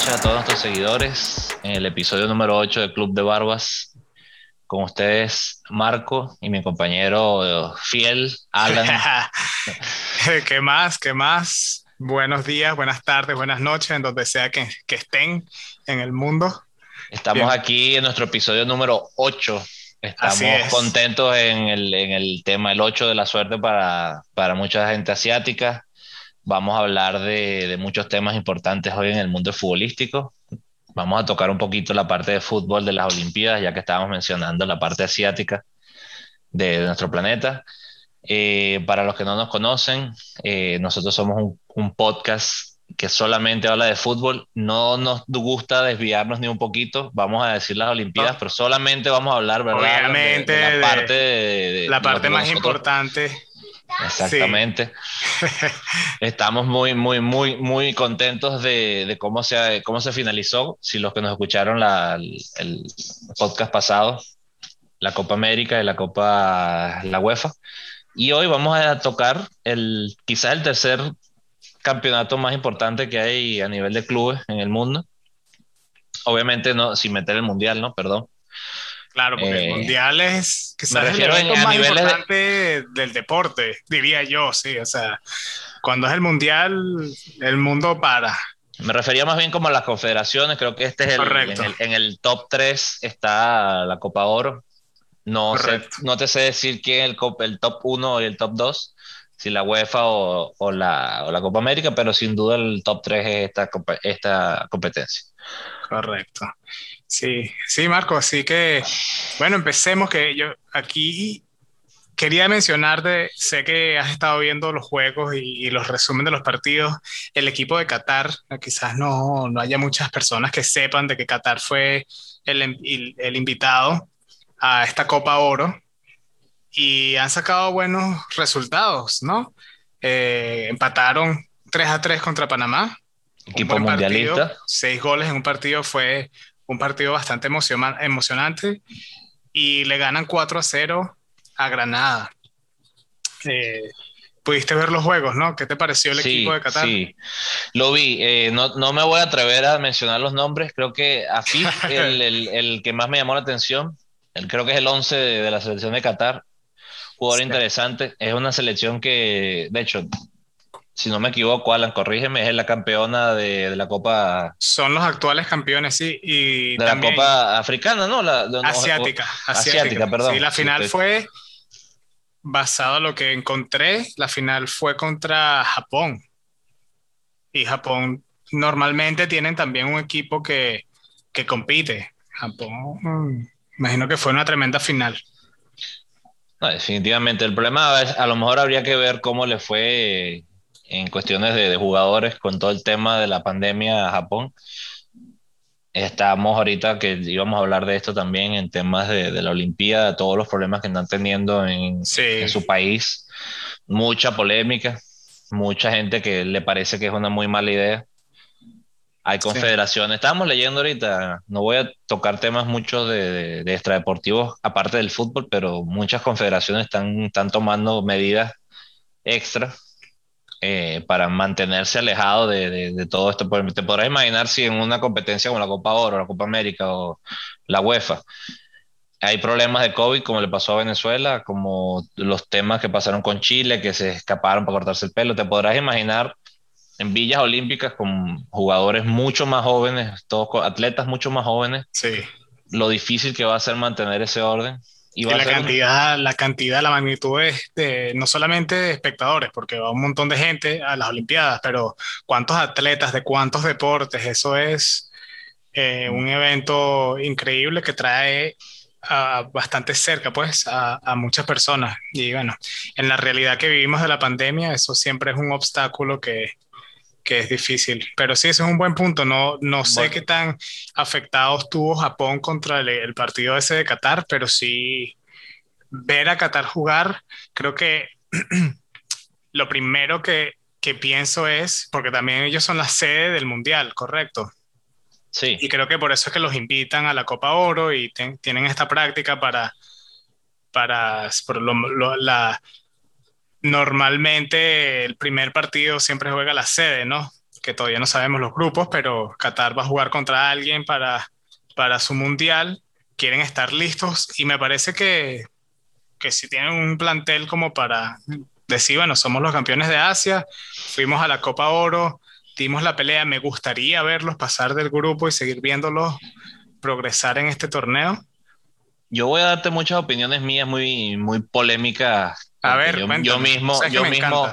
noches a todos nuestros seguidores en el episodio número 8 del Club de Barbas. Con ustedes, Marco y mi compañero fiel, Alan. ¿Qué más? ¿Qué más? Buenos días, buenas tardes, buenas noches, en donde sea que, que estén en el mundo. Estamos Bien. aquí en nuestro episodio número 8. Estamos es. contentos en el, en el tema el 8 de la suerte para, para mucha gente asiática. Vamos a hablar de, de muchos temas importantes hoy en el mundo futbolístico. Vamos a tocar un poquito la parte de fútbol de las Olimpiadas, ya que estábamos mencionando la parte asiática de, nuestro planeta. Eh, para los que no nos conocen, eh, nosotros somos un, un podcast que solamente habla de fútbol. No nos gusta desviarnos ni un poquito. Vamos a decir las Olimpiadas, No. pero solamente vamos a hablar, ¿verdad? Obviamente, de, de la parte de, de- La parte más nosotros- importante. Exactamente. Estamos muy, muy, muy, muy contentos de, de cómo se, cómo se finalizó. Si los que nos escucharon la- el, el podcast pasado, la Copa América y la Copa, la UEFA. Y hoy vamos a tocar el, quizás el tercer campeonato más importante que hay a nivel de clubes en el mundo. Obviamente no, sin meter el mundial, ¿no? Perdón. Claro, porque Eh, el mundial es quizás me el refiero evento más de- importante del deporte, diría yo, sí. O sea, cuando es el mundial, el mundo para. Me refería más bien como a las confederaciones, creo que este es el, en el, en el top 3 está la Copa Oro. No, sé, no te sé decir quién es el, top 1 y el top 2, si la UEFA o, o la, o la Copa América, pero sin duda el top 3 es esta competencia. Correcto. Sí, sí, Marco, así que, bueno, empecemos que yo aquí quería mencionarte, sé que has estado viendo los juegos y, y los resúmenes de los partidos, el equipo de Qatar, quizás no, no haya muchas personas que sepan de que Qatar fue el, el- el invitado a esta Copa Oro y han sacado buenos resultados, ¿no? Eh, empataron 3 a 3 contra Panamá. Equipo partido. mundialista. Seis goles en un partido fue un partido bastante emociona- emocionante y le ganan 4 a 0 a Granada. Eh, pudiste ver los juegos, ¿no? ¿Qué te pareció el Sí, equipo de Qatar? sí, lo vi. Eh, no, no me voy a atrever a mencionar los nombres. Creo que Afif, el, el, el que más me llamó la atención, el, creo que es el 11 de, de la selección de Qatar. Jugador Sí. interesante. Es una selección que, de hecho, si no me equivoco, Alan, corrígeme, es la campeona de, de la Copa, Son los actuales campeones, sí, y de la Copa Africana, ¿no? La, de- asiática, o- asiática. asiática, perdón. Sí, la final Sí, fue basado en lo que encontré, la final fue contra Japón. Y Japón normalmente tienen también un equipo que, que compite. Japón, mm, imagino que fue una tremenda final. No, definitivamente. El problema es, a lo mejor habría que ver cómo le fue en cuestiones de, de jugadores con todo el tema de la pandemia a Japón. Estamos ahorita que íbamos a hablar de esto también en temas de, de la Olimpiada, todos los problemas que están teniendo en, Sí, en su país. Mucha polémica, mucha gente que le parece que es una muy mala idea. Hay Sí. confederaciones. Estábamos leyendo ahorita, no voy a tocar temas muchos de, de, de extradeportivos aparte del fútbol, pero muchas confederaciones están, están tomando medidas extra eh, para mantenerse alejado de, de, de todo esto. Te podrás imaginar si en una competencia como la Copa Oro, la Copa América o la UEFA hay problemas de COVID, como le pasó a Venezuela, como los temas que pasaron con Chile, que se escaparon para cortarse el pelo. Te podrás imaginar en villas olímpicas con jugadores mucho más jóvenes, todos atletas mucho más jóvenes, sí. lo difícil que va a ser mantener ese orden. Y a la ser cantidad, la cantidad, la magnitud de, de- no solamente de espectadores, porque va un montón de gente a las Olimpiadas, pero cuántos atletas de cuántos deportes, eso es eh, un evento increíble que trae a bastante cerca, pues, a, a muchas personas. Y bueno, en la realidad que vivimos de la pandemia, eso siempre es un obstáculo que, que es difícil. Pero sí, ese es un buen punto. No, no sé Bueno. qué tan afectado estuvo Japón contra el, el partido ese de Qatar, pero sí ver a Qatar jugar, creo que lo primero que, que pienso es, porque también ellos son la sede del Mundial, correcto. Sí, Y creo que por eso es que los invitan a la Copa Oro y ten- tienen esta práctica para, para por lo- lo- la, normalmente el primer partido siempre juega la sede, ¿no? que todavía no sabemos los grupos, pero Qatar va a jugar contra alguien para, para su mundial. Quieren estar listos y me parece que, que si tienen un plantel como para decir, bueno, somos los campeones de Asia, fuimos a la Copa Oro, dimos la pelea, me gustaría verlos pasar del grupo y seguir viéndolos progresar en este torneo. Yo voy a darte muchas opiniones mías muy, muy polémicas. A ver, yo, yo mismo, yo mismo,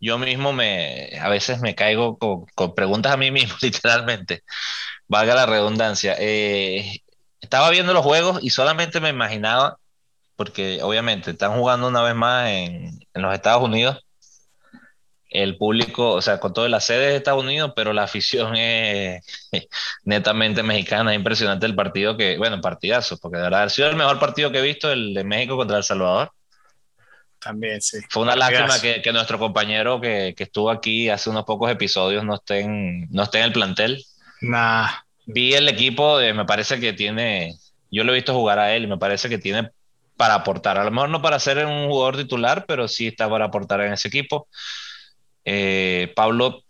yo mismo me, a veces me caigo con, preguntas a mí mismo, literalmente. Valga la redundancia. Eh, estaba viendo los juegos y solamente me imaginaba, porque obviamente están jugando una vez más en, en los Estados Unidos, el público, o sea, con toda la sede de Estados Unidos, pero la afición es netamente mexicana. Es impresionante el partido que, bueno, partidazo, porque de verdad ha sido el mejor partido que he visto, el de México contra El Salvador. También, sí. Fue una lástima que, que, nuestro compañero que, que, estuvo aquí hace unos pocos episodios no esté en, no esté en el plantel. Nah. Vi el equipo, me parece que tiene, yo lo he visto jugar a él y me parece que tiene para aportar. A lo mejor no para ser un jugador titular, pero sí está para aportar en ese equipo. Eh, Pablo,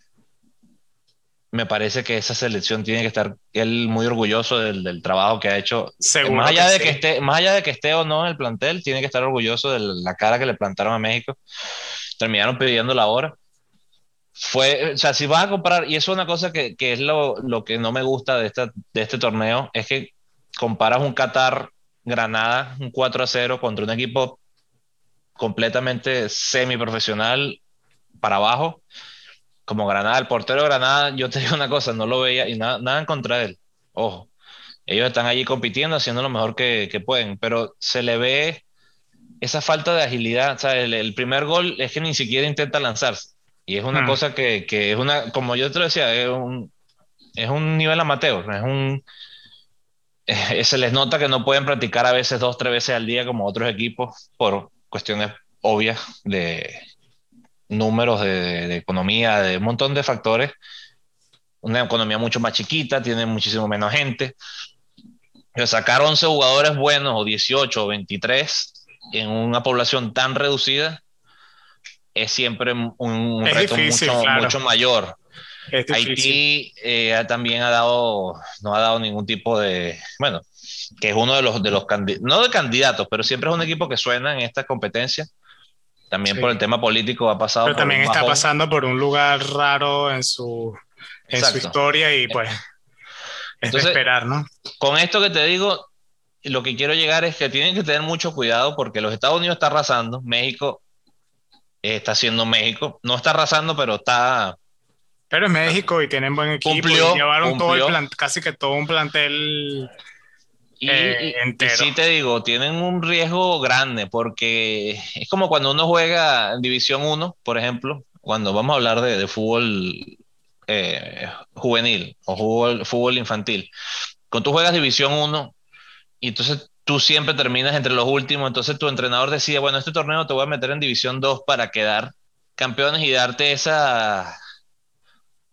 me parece que esa selección tiene que estar él muy orgulloso del, trabajo que ha hecho. más allá, de que esté, más allá de que esté o no en el plantel, tiene que estar orgulloso de la cara que le plantaron a México. Terminaron pidiendo la hora. Fue, o sea, si vas a comparar, y eso es una cosa que, que es lo, lo, que no me gusta de, esta, de este torneo, es que comparas un Qatar Granada, un 4 a 0 contra un equipo completamente semiprofesional para abajo, como Granada, el portero de Granada, yo te digo una cosa, no lo veía y nada, nada en contra de él. Ojo, ellos están allí compitiendo, haciendo lo mejor que, que pueden, pero se le ve esa falta de agilidad. O sea, el, primer gol es que ni siquiera intenta lanzarse. Y es una hmm. cosa que, que, es una, como yo te lo decía, es un, es un nivel amateur, es un... Eh, se les nota que no pueden practicar a veces dos, tres veces al día como otros equipos por cuestiones obvias de, números de, economía, de un montón de factores. Una economía mucho más chiquita, tiene muchísimo menos gente. Pero sacar 11 jugadores buenos, o 18 o 23, en una población tan reducida, es siempre un, reto mucho, mayor. Haití eh, también ha dado, no ha dado ningún tipo de, bueno, que es uno de los, de los no de candidatos, pero siempre es un equipo que suena en estas competencias también por el tema político ha pasado. Pero también está pasando por un lugar raro en su, en su historia y pues es esperar, ¿no? Con esto que te digo, lo que quiero llegar es que tienen que tener mucho cuidado porque los Estados Unidos está arrasando, México está haciendo México, no está arrasando, pero está... Pero es México y tienen buen equipo y llevaron todo el plan, casi que todo un plantel y, eh, sí te digo, tienen un riesgo grande porque es como cuando uno juega en División 1, por ejemplo, cuando vamos a hablar de, fútbol eh, juvenil o fútbol, fútbol infantil. Cuando tú juegas División 1 y entonces tú siempre terminas entre los últimos, entonces tu entrenador decide, bueno, este torneo te voy a meter en División 2 para quedar campeones y darte esa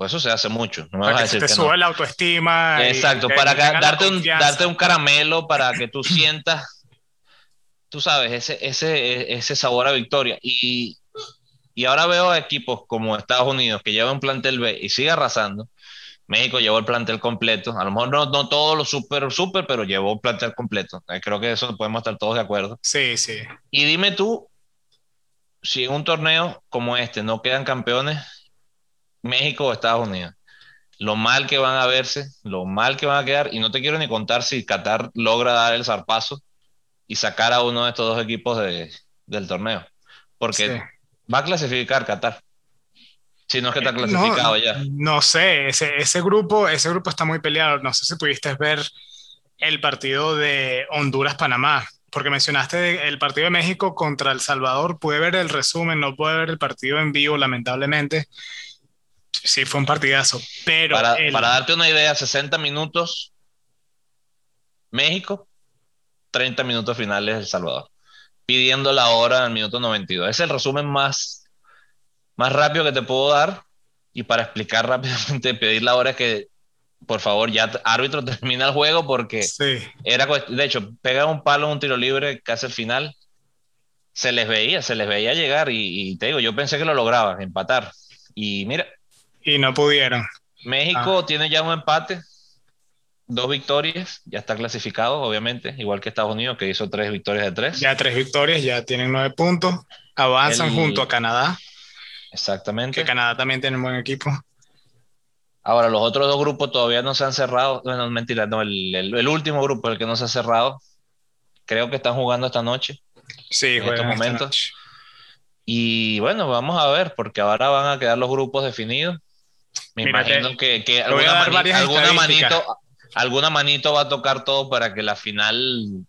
pues eso se hace mucho. No me para vas que a decir te sube la autoestima. Exacto, para darte, un, darte un caramelo para que tú sientas, tú sabes, ese, ese, ese sabor a victoria. Y, y ahora veo equipos como Estados Unidos que llevan un plantel B y sigue arrasando. México llevó el plantel completo. A lo mejor no, no todo lo súper, súper, pero llevó el plantel completo. Eh, creo que eso podemos estar todos de acuerdo. Sí, sí. Y dime tú, si en un torneo como este no quedan campeones, México o Estados Unidos. Lo mal que van a verse, lo mal que van a quedar, y no te quiero ni contar si Qatar logra dar el zarpazo y sacar a uno de estos dos equipos del torneo, porque va a clasificar Qatar. Si no es que está clasificado ya. No sé, ese, ese, grupo, ese grupo está muy peleado. No sé si pudiste ver el partido de Honduras-Panamá, porque mencionaste el partido de México contra El Salvador. Pude ver el resumen, no pude ver el partido en vivo, lamentablemente. Sí, fue un partidazo. Pero para, darte una idea, 60 minutos México, 30 minutos finales El Salvador, pidiendo la hora el minuto 92. Es el resumen más, más rápido que te puedo dar. Y para explicar rápidamente, pedir la hora es que, por favor, ya árbitro termina el juego porque era, de hecho, pega un palo un tiro libre casi al final. Se les veía, se les veía llegar y, y te digo, yo pensé que lo lograban, empatar. Y mira, Y no pudieron. México ah. tiene ya un empate, dos victorias, ya está clasificado, obviamente, igual que Estados Unidos, que hizo tres victorias de tres. Ya tres victorias, ya tienen nueve puntos, avanzan junto a Canadá. Exactamente. Que Canadá también tiene un buen equipo. Ahora, los otros dos grupos todavía no se han cerrado. Bueno, mentira, no, el, el, último grupo, el que no se ha cerrado, creo que están jugando esta noche. Sí, en estos momentos. Y bueno, vamos a ver, porque ahora van a quedar los grupos definidos. Me imagino que, que alguna, alguna manito, alguna manito va a tocar todo para que la final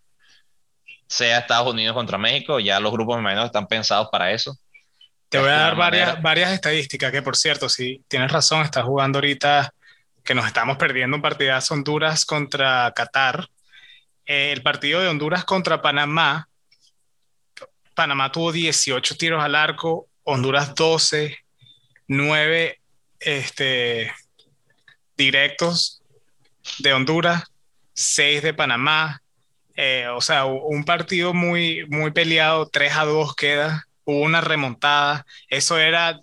sea Estados Unidos contra México. Ya los grupos, me imagino, están pensados para eso. Te voy a dar varias, varias estadísticas que, por cierto, si tienes razón, estás jugando ahorita que nos estamos perdiendo un partidazo Honduras contra Qatar. Eh, el partido de Honduras contra Panamá, Panamá tuvo 18 tiros al arco, Honduras 12, 9 este, directos de Honduras, 6 de Panamá. Eh, o sea, un partido muy, muy peleado, 3 a 2 queda hubo una remontada, eso era,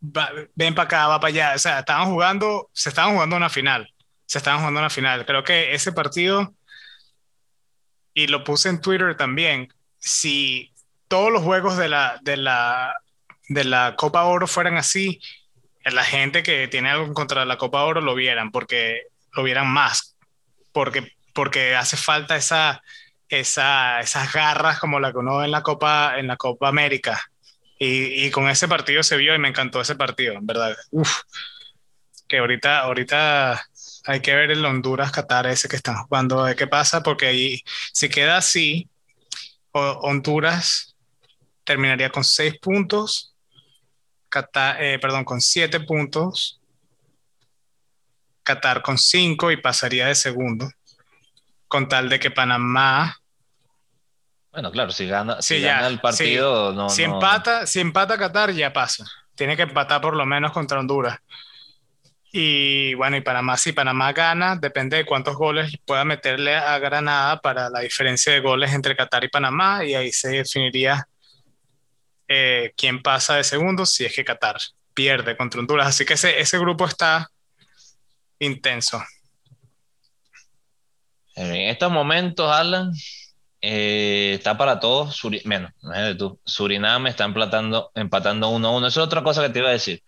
ven para acá, va para allá, o sea, estaban jugando, se estaban jugando una final, se estaban jugando una final. Creo que ese partido, y lo puse en Twitter también, si todos los juegos de la, de la, de la Copa Oro fueran así, la gente que tiene algo contra la Copa Oro lo vieran, porque lo vieran más, porque, porque hace falta esa esa, esas garras como la que uno en la Copa, en la Copa América. Y, y, con ese partido se vio y me encantó ese partido, en verdad. Uf, que ahorita, ahorita hay que ver el Honduras-Qatar ese que están jugando, de qué pasa, porque ahí, si queda así, Honduras terminaría con seis puntos, Qatar, eh, perdón, con siete puntos, Qatar con cinco y pasaría de segundo con tal de que Panamá. Bueno, claro, si gana, si gana el partido, no. Si empata, si empata Qatar, ya pasa. Tiene que empatar por lo menos contra Honduras. Y bueno, y Panamá, si Panamá gana, depende de cuántos goles pueda meterle a Granada para la diferencia de goles entre Qatar y Panamá, y ahí se definiría eh, quién pasa de segundo si es que Qatar pierde contra Honduras. Así que ese, ese grupo está intenso. En estos momentos, Alan, eh, está para todos, menos, tú. Surinam está empatando, empatando 1 1. Eso es otra cosa que te iba a decir.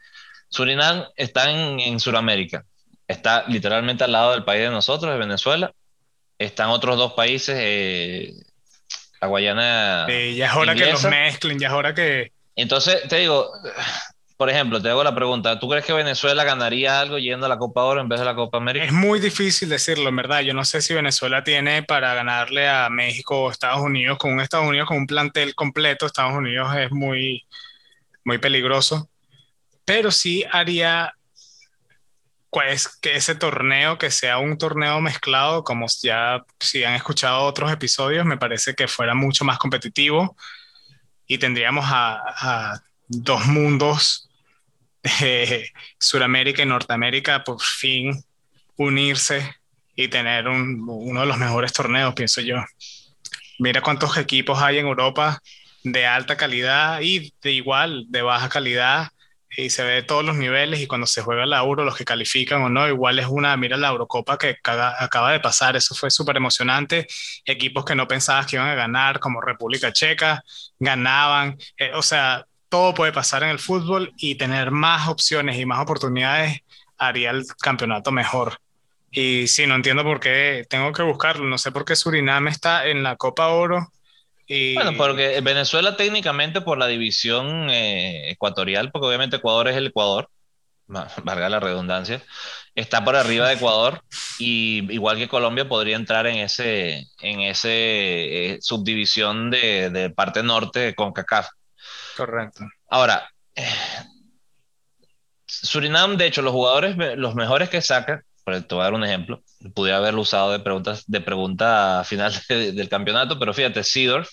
Surinam está en, en Sudamérica, está literalmente al lado del país de nosotros, de Venezuela. Están otros dos países, eh, la Guayana. ya es hora que los mezclen, ya es hora que. Entonces, te digo, por ejemplo, te hago la pregunta, ¿tú crees que Venezuela ganaría algo yendo a la Copa Oro en vez de la Copa América? Es muy difícil decirlo, en verdad. Yo no sé si Venezuela tiene para ganarle a México o Estados Unidos, con un Estados Unidos con un plantel completo. Estados Unidos es muy, muy peligroso. Pero sí haría pues, que ese torneo, que sea un torneo mezclado, como ya si han escuchado otros episodios, me parece que fuera mucho más competitivo y tendríamos a, dos mundos de Sudamérica y Norteamérica por fin unirse y tener uno de los mejores torneos, pienso yo. Mira cuántos equipos hay en Europa de alta calidad y de igual, de baja calidad, y se ve todos los niveles, y cuando se juega la Euro, los que califican o no, igual es una, mira la Eurocopa que acaba de pasar, eso fue súper emocionante, equipos que no pensabas que iban a ganar, como República Checa, ganaban, eh, o sea, todo puede pasar en el fútbol y tener más opciones y más oportunidades haría el campeonato mejor. Y sí, no entiendo por qué, tengo que buscarlo, no sé por qué Surinam está en la Copa Oro. Y... Bueno, porque Venezuela técnicamente por la división eh, ecuatorial, porque obviamente Ecuador es el Ecuador, valga la redundancia, está por arriba de Ecuador y igual que Colombia podría entrar en ese, en ese eh, subdivisión de, de parte norte con CACAF. Correcto. Ahora, Surinam, de hecho, los jugadores, los mejores que saca, te voy a dar un ejemplo, pudiera haberlo usado de, preguntas, de pregunta final del campeonato, pero fíjate, Sidorf,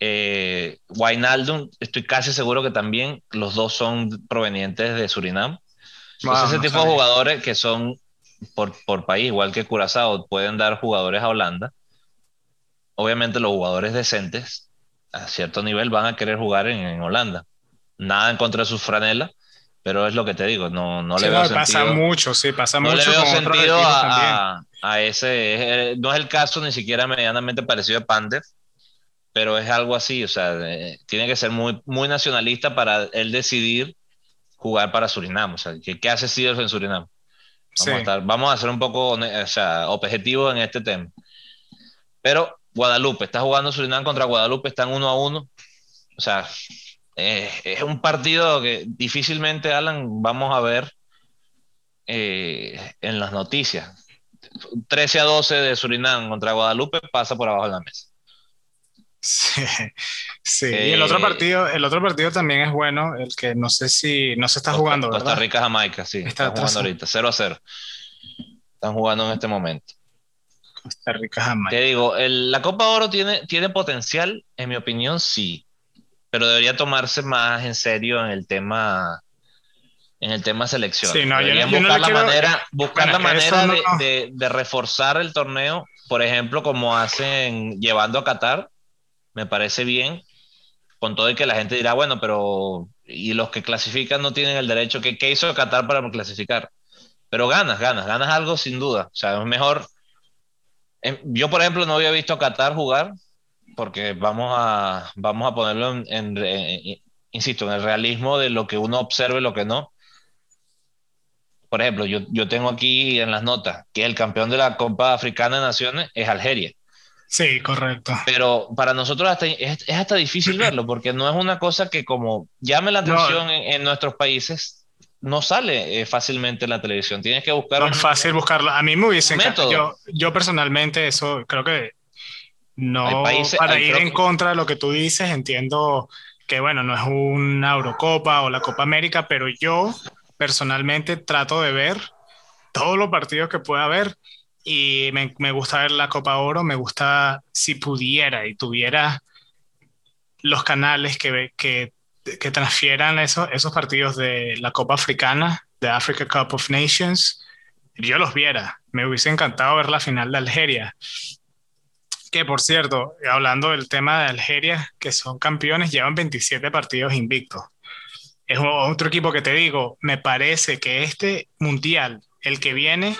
eh, Wijnaldum, estoy casi seguro que también los dos son provenientes de Surinam. Entonces, ese tipo de jugadores que son por, por país, igual que Curazao, pueden dar jugadores a Holanda. Obviamente los jugadores decentes a cierto nivel van a querer jugar en, Holanda. Nada en contra de sus franelas, pero es lo que te digo, no, no le veo sentido. Pasa mucho, sí, pasa mucho. No le veo sentido a, a, ese, eh, no es el caso ni siquiera medianamente parecido a Panther, pero es algo así, o sea, tiene que ser muy, muy nacionalista para él decidir jugar para Surinam, o sea, ¿qué, qué hace Steelers en Surinam? Vamos, a estar, vamos a ser un poco o sea, objetivos en este tema. Pero Guadalupe, está jugando Surinam contra Guadalupe, están uno a uno. O sea, eh, es un partido que difícilmente, Alan, vamos a ver eh, en las noticias. 13 a 12 de Surinam contra Guadalupe pasa por abajo de la mesa. Sí, sí. y el otro eh, partido, el otro partido también es bueno, el que no sé si no se está jugando. Costa Rica Jamaica, sí. Está están jugando ahorita, 0 a 0. Están jugando en este momento. Costa Rica Jamaica. Te digo, la Copa Oro tiene, tiene potencial, en mi opinión, sí. Pero debería tomarse más en serio en el tema en el tema selección. Sí, no, yo, buscar, la manera, buscar la manera de, de, reforzar el torneo, por ejemplo, como hacen llevando a Qatar, me parece bien, con todo y que la gente dirá, bueno, pero y los que clasifican no tienen el derecho, ¿qué, qué hizo Qatar para clasificar? Pero ganas, ganas, ganas algo sin duda. O sea, es mejor. Em, yo, por ejemplo, no había visto a Qatar jugar, porque vamos a, vamos a ponerlo en, insisto, en el realismo de lo que uno observe y lo que no. Por ejemplo, yo, yo tengo aquí en las notas que el campeón de la Copa Africana de Naciones es Algeria. Sí, correcto. Pero para nosotros hasta, es, hasta difícil verlo, porque no es una cosa que como llame la atención en, nuestros países, no sale eh, fácilmente en la televisión. Tienes que buscar... No es fácil buscarlo. A mí me hubiese encantado. Yo, yo personalmente eso creo que no para ir en contra de lo que tú dices, entiendo que bueno, no es una Eurocopa o la Copa América, pero yo personalmente trato de ver todos los partidos que pueda haber y me, me, gusta ver la Copa Oro, me gusta si pudiera y tuviera los canales que, que, que transfieran eso, esos partidos de la Copa Africana, de Africa Cup of Nations, yo los viera. Me hubiese encantado ver la final de Algeria. Que por cierto, hablando del tema de Algeria, que son campeones, llevan 27 partidos invictos. Es otro equipo que te digo, me parece que este mundial el que viene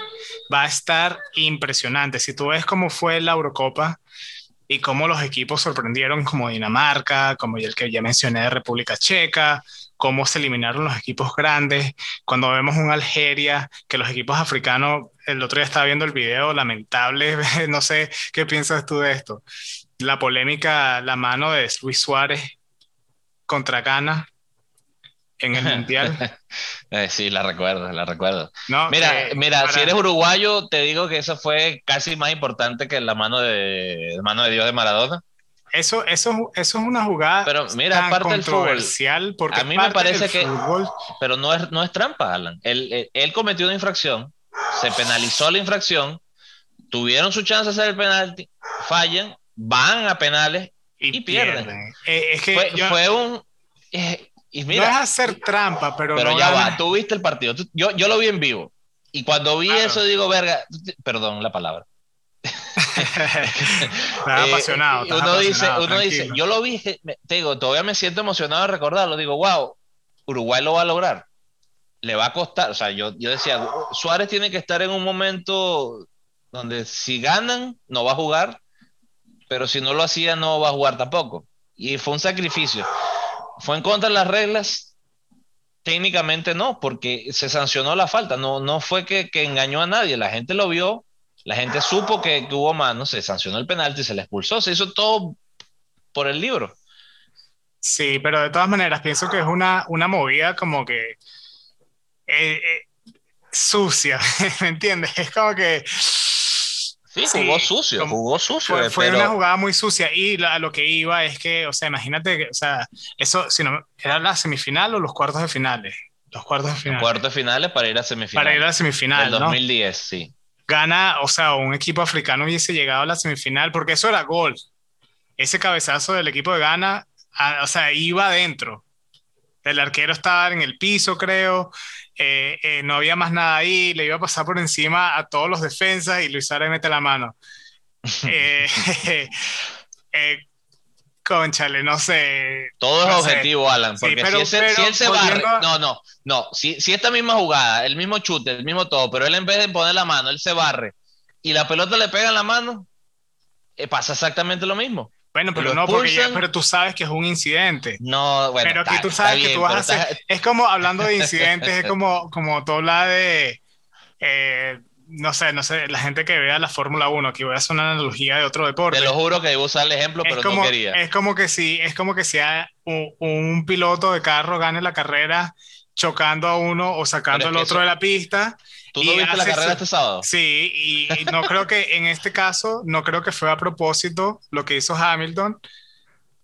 va a estar impresionante. Si tú ves cómo fue la Eurocopa y cómo los equipos sorprendieron como Dinamarca, como el que ya mencioné de República Checa, cómo se eliminaron los equipos grandes, cuando vemos un Algeria, que los equipos africanos, el otro día estaba viendo el video lamentable, no sé qué piensas tú de esto, la polémica, la mano de Luis Suárez contra Ghana, en el Mundial. Eh, sí, la recuerdo, la recuerdo. mira, mira si eres uruguayo, te digo que eso fue casi más importante que la mano de, mano de Dios de Maradona. Eso, eso, eso es una jugada pero mira, aparte del fútbol, porque a mí me parece que pero no es, no es trampa, Alan. Él, él, cometió una infracción, se penalizó la infracción, tuvieron su chance de hacer el penalti, fallan, van a penales y, pierden. Eh, es que fue, un eh, no es hacer trampa, pero. Pero ya va, tú viste el partido. yo, yo lo vi en vivo. Y cuando vi eso, digo, verga, perdón la palabra. estás apasionado. uno dice, uno dice, yo lo vi, te digo, todavía me siento emocionado de recordarlo. Digo, wow, Uruguay lo va a lograr. Le va a costar. O sea, yo, yo decía, Suárez tiene que estar en un momento donde si ganan, no va a jugar, pero si no lo hacía, no va a jugar tampoco. Y fue un sacrificio. ¿Fue en contra de las reglas? Técnicamente no, porque se sancionó la falta. No, no fue que, engañó a nadie. La gente lo vio, la gente supo que, hubo mano, se sancionó el penalti, se le expulsó, se hizo todo por el libro. Sí, pero de todas maneras pienso que es una, una movida como que eh, eh, sucia, ¿me entiendes? Es como que Sí, jugó sucio, jugó sucio. Fue, una jugada muy sucia y a lo que iba es que, o sea, imagínate que, o sea, eso, si no, ¿era la semifinal o los cuartos de finales? Los cuartos de finales. Los cuartos de finales para ir a semifinal. Para ir a la semifinal. El 2010, sí. Gana, o sea, un equipo africano hubiese llegado a la semifinal porque eso era gol. Ese cabezazo del equipo de Ghana, o sea, iba adentro. El arquero estaba en el piso, creo. Eh, eh, no había más nada ahí, le iba a pasar por encima a todos los defensas y Luis Suárez mete la mano. Eh, conchale, no sé. Todo es objetivo, sé. Alan, Sí, porque pero- si, ese- pero si él se barre, a- no, no, no, si, si esta misma jugada, el mismo chute, el mismo todo, pero él en vez de poner la mano, él se barre y la pelota le pega en la mano, eh, pasa exactamente lo mismo. Bueno, pero no, porque ya- pero tú sabes que es un incidente. No, bueno, pero aquí está- tú sabes que tú vas a hacer. está- Es como hablando de incidentes, es como, como tú hablas de. eh, no sé, no sé, la gente que vea la Fórmula 1, aquí voy a hacer una analogía de otro deporte. Te lo juro que iba a usar el ejemplo, es pero como, no quería. es como que si, es como que si un, un piloto de carro gane la carrera chocando a uno o sacando al que otro eso- de la pista. ¿Tú no viste la carrera su- este sábado? Sí, y, y no creo que en este caso, no creo que fue a propósito lo que hizo Hamilton,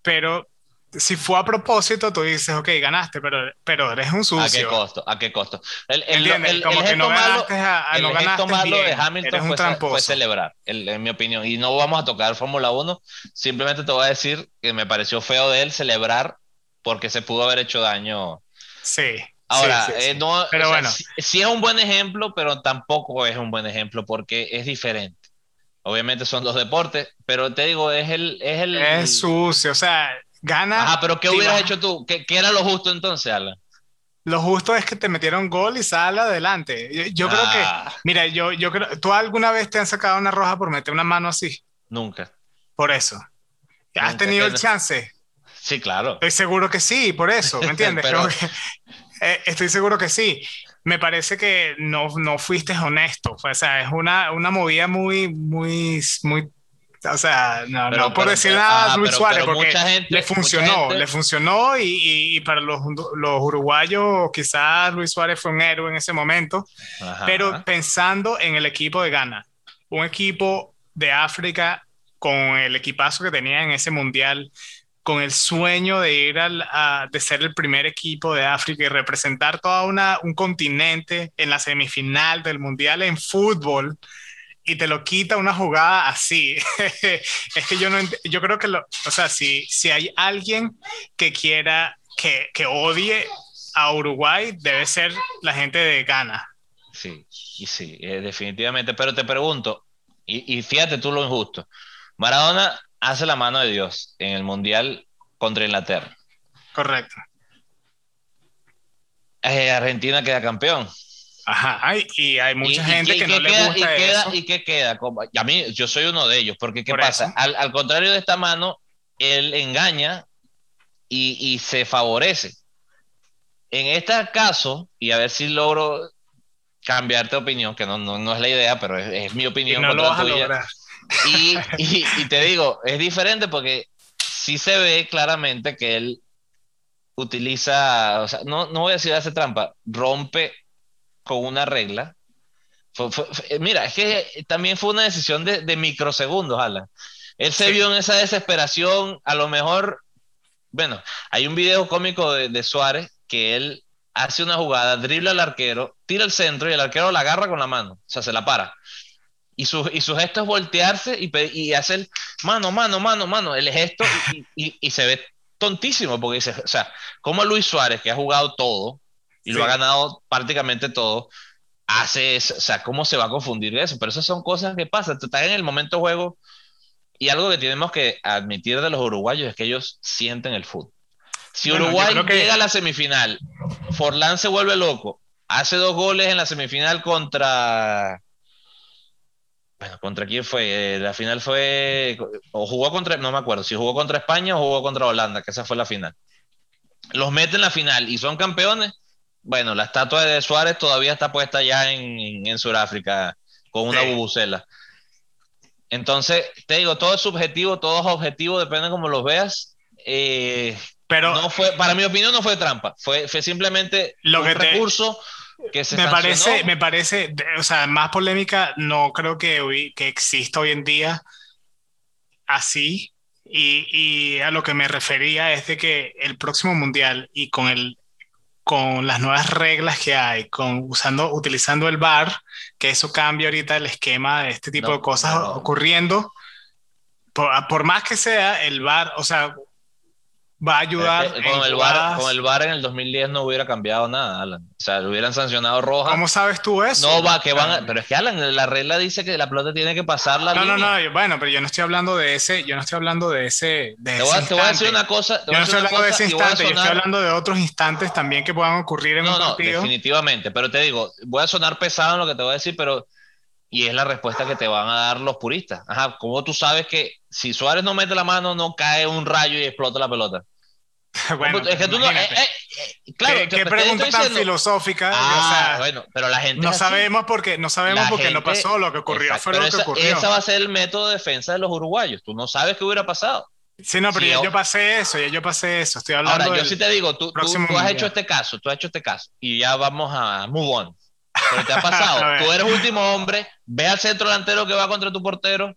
pero si fue a propósito, tú dices, ok, ganaste, pero, pero eres un ¿A qué sucio. costo? ¿A qué costo? El, el, el- Como el que no gesto malo, ganaste, a- no ganaste malo de bien, eres Hamilton fue, fue celebrar, el- en mi opinión. Y no vamos a tocar Fórmula 1, simplemente te voy a decir que me pareció feo de él celebrar porque se pudo haber hecho daño. Sí. Ahora, sí, sí, sí. eh, no, Pero o sea, bueno. sí, sí es un buen ejemplo, pero tampoco es un buen ejemplo porque es diferente. Obviamente son dos deportes, pero te digo, es el... Es, el, Es sucio, o sea, gana. Ajá, pero ¿qué hubieras hecho tú? ¿Qué, qué era lo justo entonces, Alan? Lo justo es que te metieron gol y sale adelante. Yo, yo creo que, Ah, mira, yo, yo creo, ¿tú alguna vez te han sacado una roja por meter una mano así? Nunca. Por eso. ¿Has Nunca, tenido el chance? Sí, claro. Estoy seguro que sí, por eso, ¿me entiendes? Pero- que- eh, estoy seguro que sí. Me parece que no, no fuiste honesto. O sea, es una, una movida muy, muy, muy. O sea, no, Pero- no por pero- decir nada a Luis pero- Suárez, pero porque gente- le funcionó, gente- le funcionó y, y- y para los, los uruguayos quizás Luis Suárez fue un héroe en ese momento, Ajá. pero pensando en el equipo de Ghana, un equipo de África con el equipazo que tenía en ese mundial, con el sueño de ir al, a- de ser el primer equipo de África y representar toda una, un continente en la semifinal del mundial en fútbol y te lo quita una jugada así. es que yo no yo creo que lo, o sea, si, si hay alguien que quiera que, que odie a Uruguay, debe ser la gente de Ghana. Sí, y sí, eh, definitivamente. Pero te pregunto, y, y fíjate tú lo injusto. Maradona hace la mano de Dios en el Mundial contra Inglaterra. Correcto. Eh, Argentina queda campeón. Ajá, y hay mucha ¿Y- y gente que y no qué le queda- gusta y queda, eso. ¿Y qué queda? Y a mí, yo soy uno de ellos, porque ¿qué Por pasa? Al, al contrario de esta mano, él engaña y, y se favorece. En este caso, y a ver si logro cambiarte de opinión, que no, no, no es la idea, pero es, es mi Y opinión no lo vas a lograr. Y, y- y te digo, es diferente porque sí se ve claramente que él utiliza, o sea, no, no voy a decir hace trampa, rompe con una regla. Fue- fue- fue- mira, es que también fue una decisión de, de microsegundos, Alan. Él se Sí. vio en esa desesperación, a lo mejor, bueno, hay un video cómico de, de Suárez que él hace una jugada, dribla al arquero, tira el centro y el arquero la agarra con la mano, o sea, se la para. Y su, y su gesto es voltearse y, y hacer mano, mano, mano, mano, el gesto y, y- y se ve tontísimo porque dice, o sea, como Luis Suárez, que ha jugado todo y lo Sí. ha ganado prácticamente todo, hace eso, o sea, ¿cómo se va a confundir eso? Pero esas son cosas que pasan, tú estás en el momento juego y algo que tenemos que admitir de los uruguayos es que ellos sienten el fútbol. Si Bueno, Uruguay que- llega a la semifinal, Forlán se vuelve loco, hace dos goles en la semifinal contra... Bueno, ¿contra quién fue? Eh, la final fue... O jugó contra... No me acuerdo, si jugó contra España o jugó contra Holanda, que esa fue la final. Los mete en la final y son campeones. Bueno, la estatua de Suárez todavía está puesta allá en, en, Sudáfrica con una Sí. bubucela. Entonces, te digo, todo es subjetivo, todo es objetivo, depende de cómo los veas. Eh, Pero no fue, para mi opinión, no fue trampa, fue, fue simplemente Lo un que te- recurso que se me sancionó. parece, me parece, o sea, más polémica no creo que, hoy- que exista hoy en día así. Y, y a lo que me refería es de que el próximo mundial y con el con las nuevas reglas que hay, con usando, utilizando el VAR, que eso cambia ahorita el esquema de este tipo No, de cosas no. ocurriendo. Por, por más que sea el VAR, o sea, va a ayudar. con, el bar, con el VAR en el 2010 no hubiera cambiado nada, Alan. O sea, lo hubieran sancionado roja. ¿Cómo sabes tú eso? No, va, que van Pero es que, Alan, la regla dice que la pelota tiene que pasar la no, línea. No, no, bueno, pero yo no estoy hablando de ese, yo no estoy hablando de ese. De te, voy, ese te voy a decir una cosa. Yo no estoy hablando de ese instante, yo estoy hablando de otros instantes también que puedan ocurrir en un partido. No, definitivamente. Pero te digo, voy a sonar pesado en lo que te voy a decir, pero. Y es la respuesta que te van a dar los puristas. Ajá, ¿cómo tú sabes que si Suárez no mete la mano, no cae un rayo y explota la pelota? bueno, es que tú no. Eh, eh, claro, ¿Qué, pregunta tan filosófica? Ah, bueno, pero la gente. No sabemos porque no sabemos porque no pasó lo que ocurrió. fue lo que esa, ocurrió. Va a ser el método de defensa de los uruguayos. Tú no sabes qué hubiera pasado. Sí, no, pero ya yo, pasé eso, ya yo pasé eso. Estoy hablando. Ahora, yo sí te digo, tú, tú, has hecho este caso, tú has hecho este caso y ya vamos a move on. Pero te ha pasado, tú eres último hombre, ve al centro delantero que va contra tu portero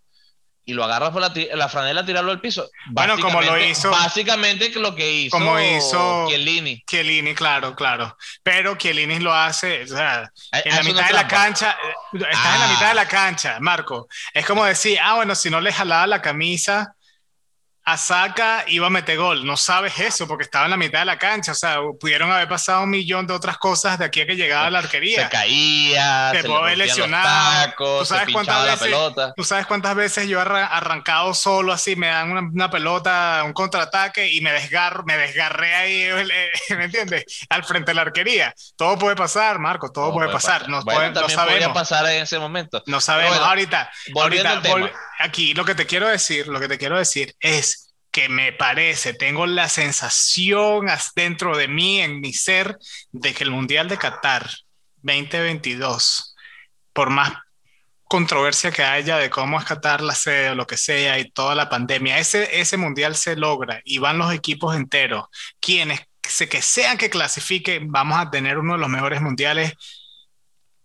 y lo agarras por la, la franela a tirarlo al piso. Bueno, como lo hizo. Básicamente lo que hizo, como hizo Chiellini. Chiellini, claro, claro. Pero Chiellini lo hace, o sea, en la mitad de la cancha, eh, estás en la mitad de la cancha, Marco. Es como decir, ah, bueno, si no le jalaba la camisa Asaka iba a meter gol. No sabes eso porque estaba en la mitad de la cancha. O sea, pudieron haber pasado un millón de otras cosas de aquí a que llegaba a la arquería. Se caía, se, puede haber lesionado. ¿Tú sabes, cuántas veces, pelota. ¿Tú sabes cuántas veces yo he arrancado solo así? Me dan una, pelota, un contraataque y me desgarro, me desgarré ahí, ¿me entiendes? Al frente de la arquería. Todo puede pasar, Marco, todo, puede, pasar. No, bueno, podría pasar en ese momento. No sabemos. ahorita, ahorita aquí lo que te quiero decir, lo que te quiero decir es que me parece, tengo la sensación dentro de mí, en mi ser, de que el Mundial de Qatar 2022, por más controversia que haya de cómo es Qatar la sede o lo que sea y toda la pandemia, ese, ese Mundial se logra y van los equipos enteros, quienes que sean que clasifiquen, vamos a tener uno de los mejores mundiales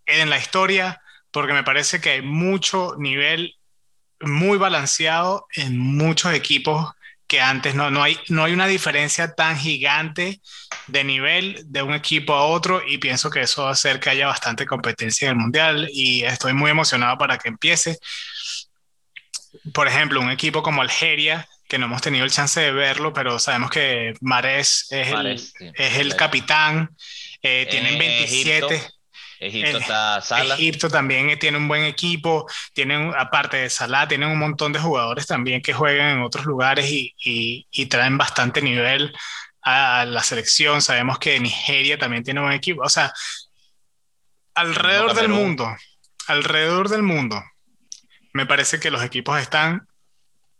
en la historia, porque me parece que hay mucho nivel muy balanceado en muchos equipos que antes no, no, hay, no hay una diferencia tan gigante de nivel de un equipo a otro y pienso que eso va a hacer que haya bastante competencia en el mundial y estoy muy emocionado para que empiece. Por ejemplo, un equipo como Algeria, que no hemos tenido el chance de verlo, pero sabemos que Mares es, el, es el capitán, eh, tienen 27. Egipto está Sala. Egipto también tiene un buen equipo, tienen, aparte de Salah, tienen un montón de jugadores también que juegan en otros lugares y, y, traen bastante nivel a la selección. Sabemos que Nigeria también tiene un buen equipo. O sea, alrededor del mundo, alrededor del mundo, me parece que los equipos están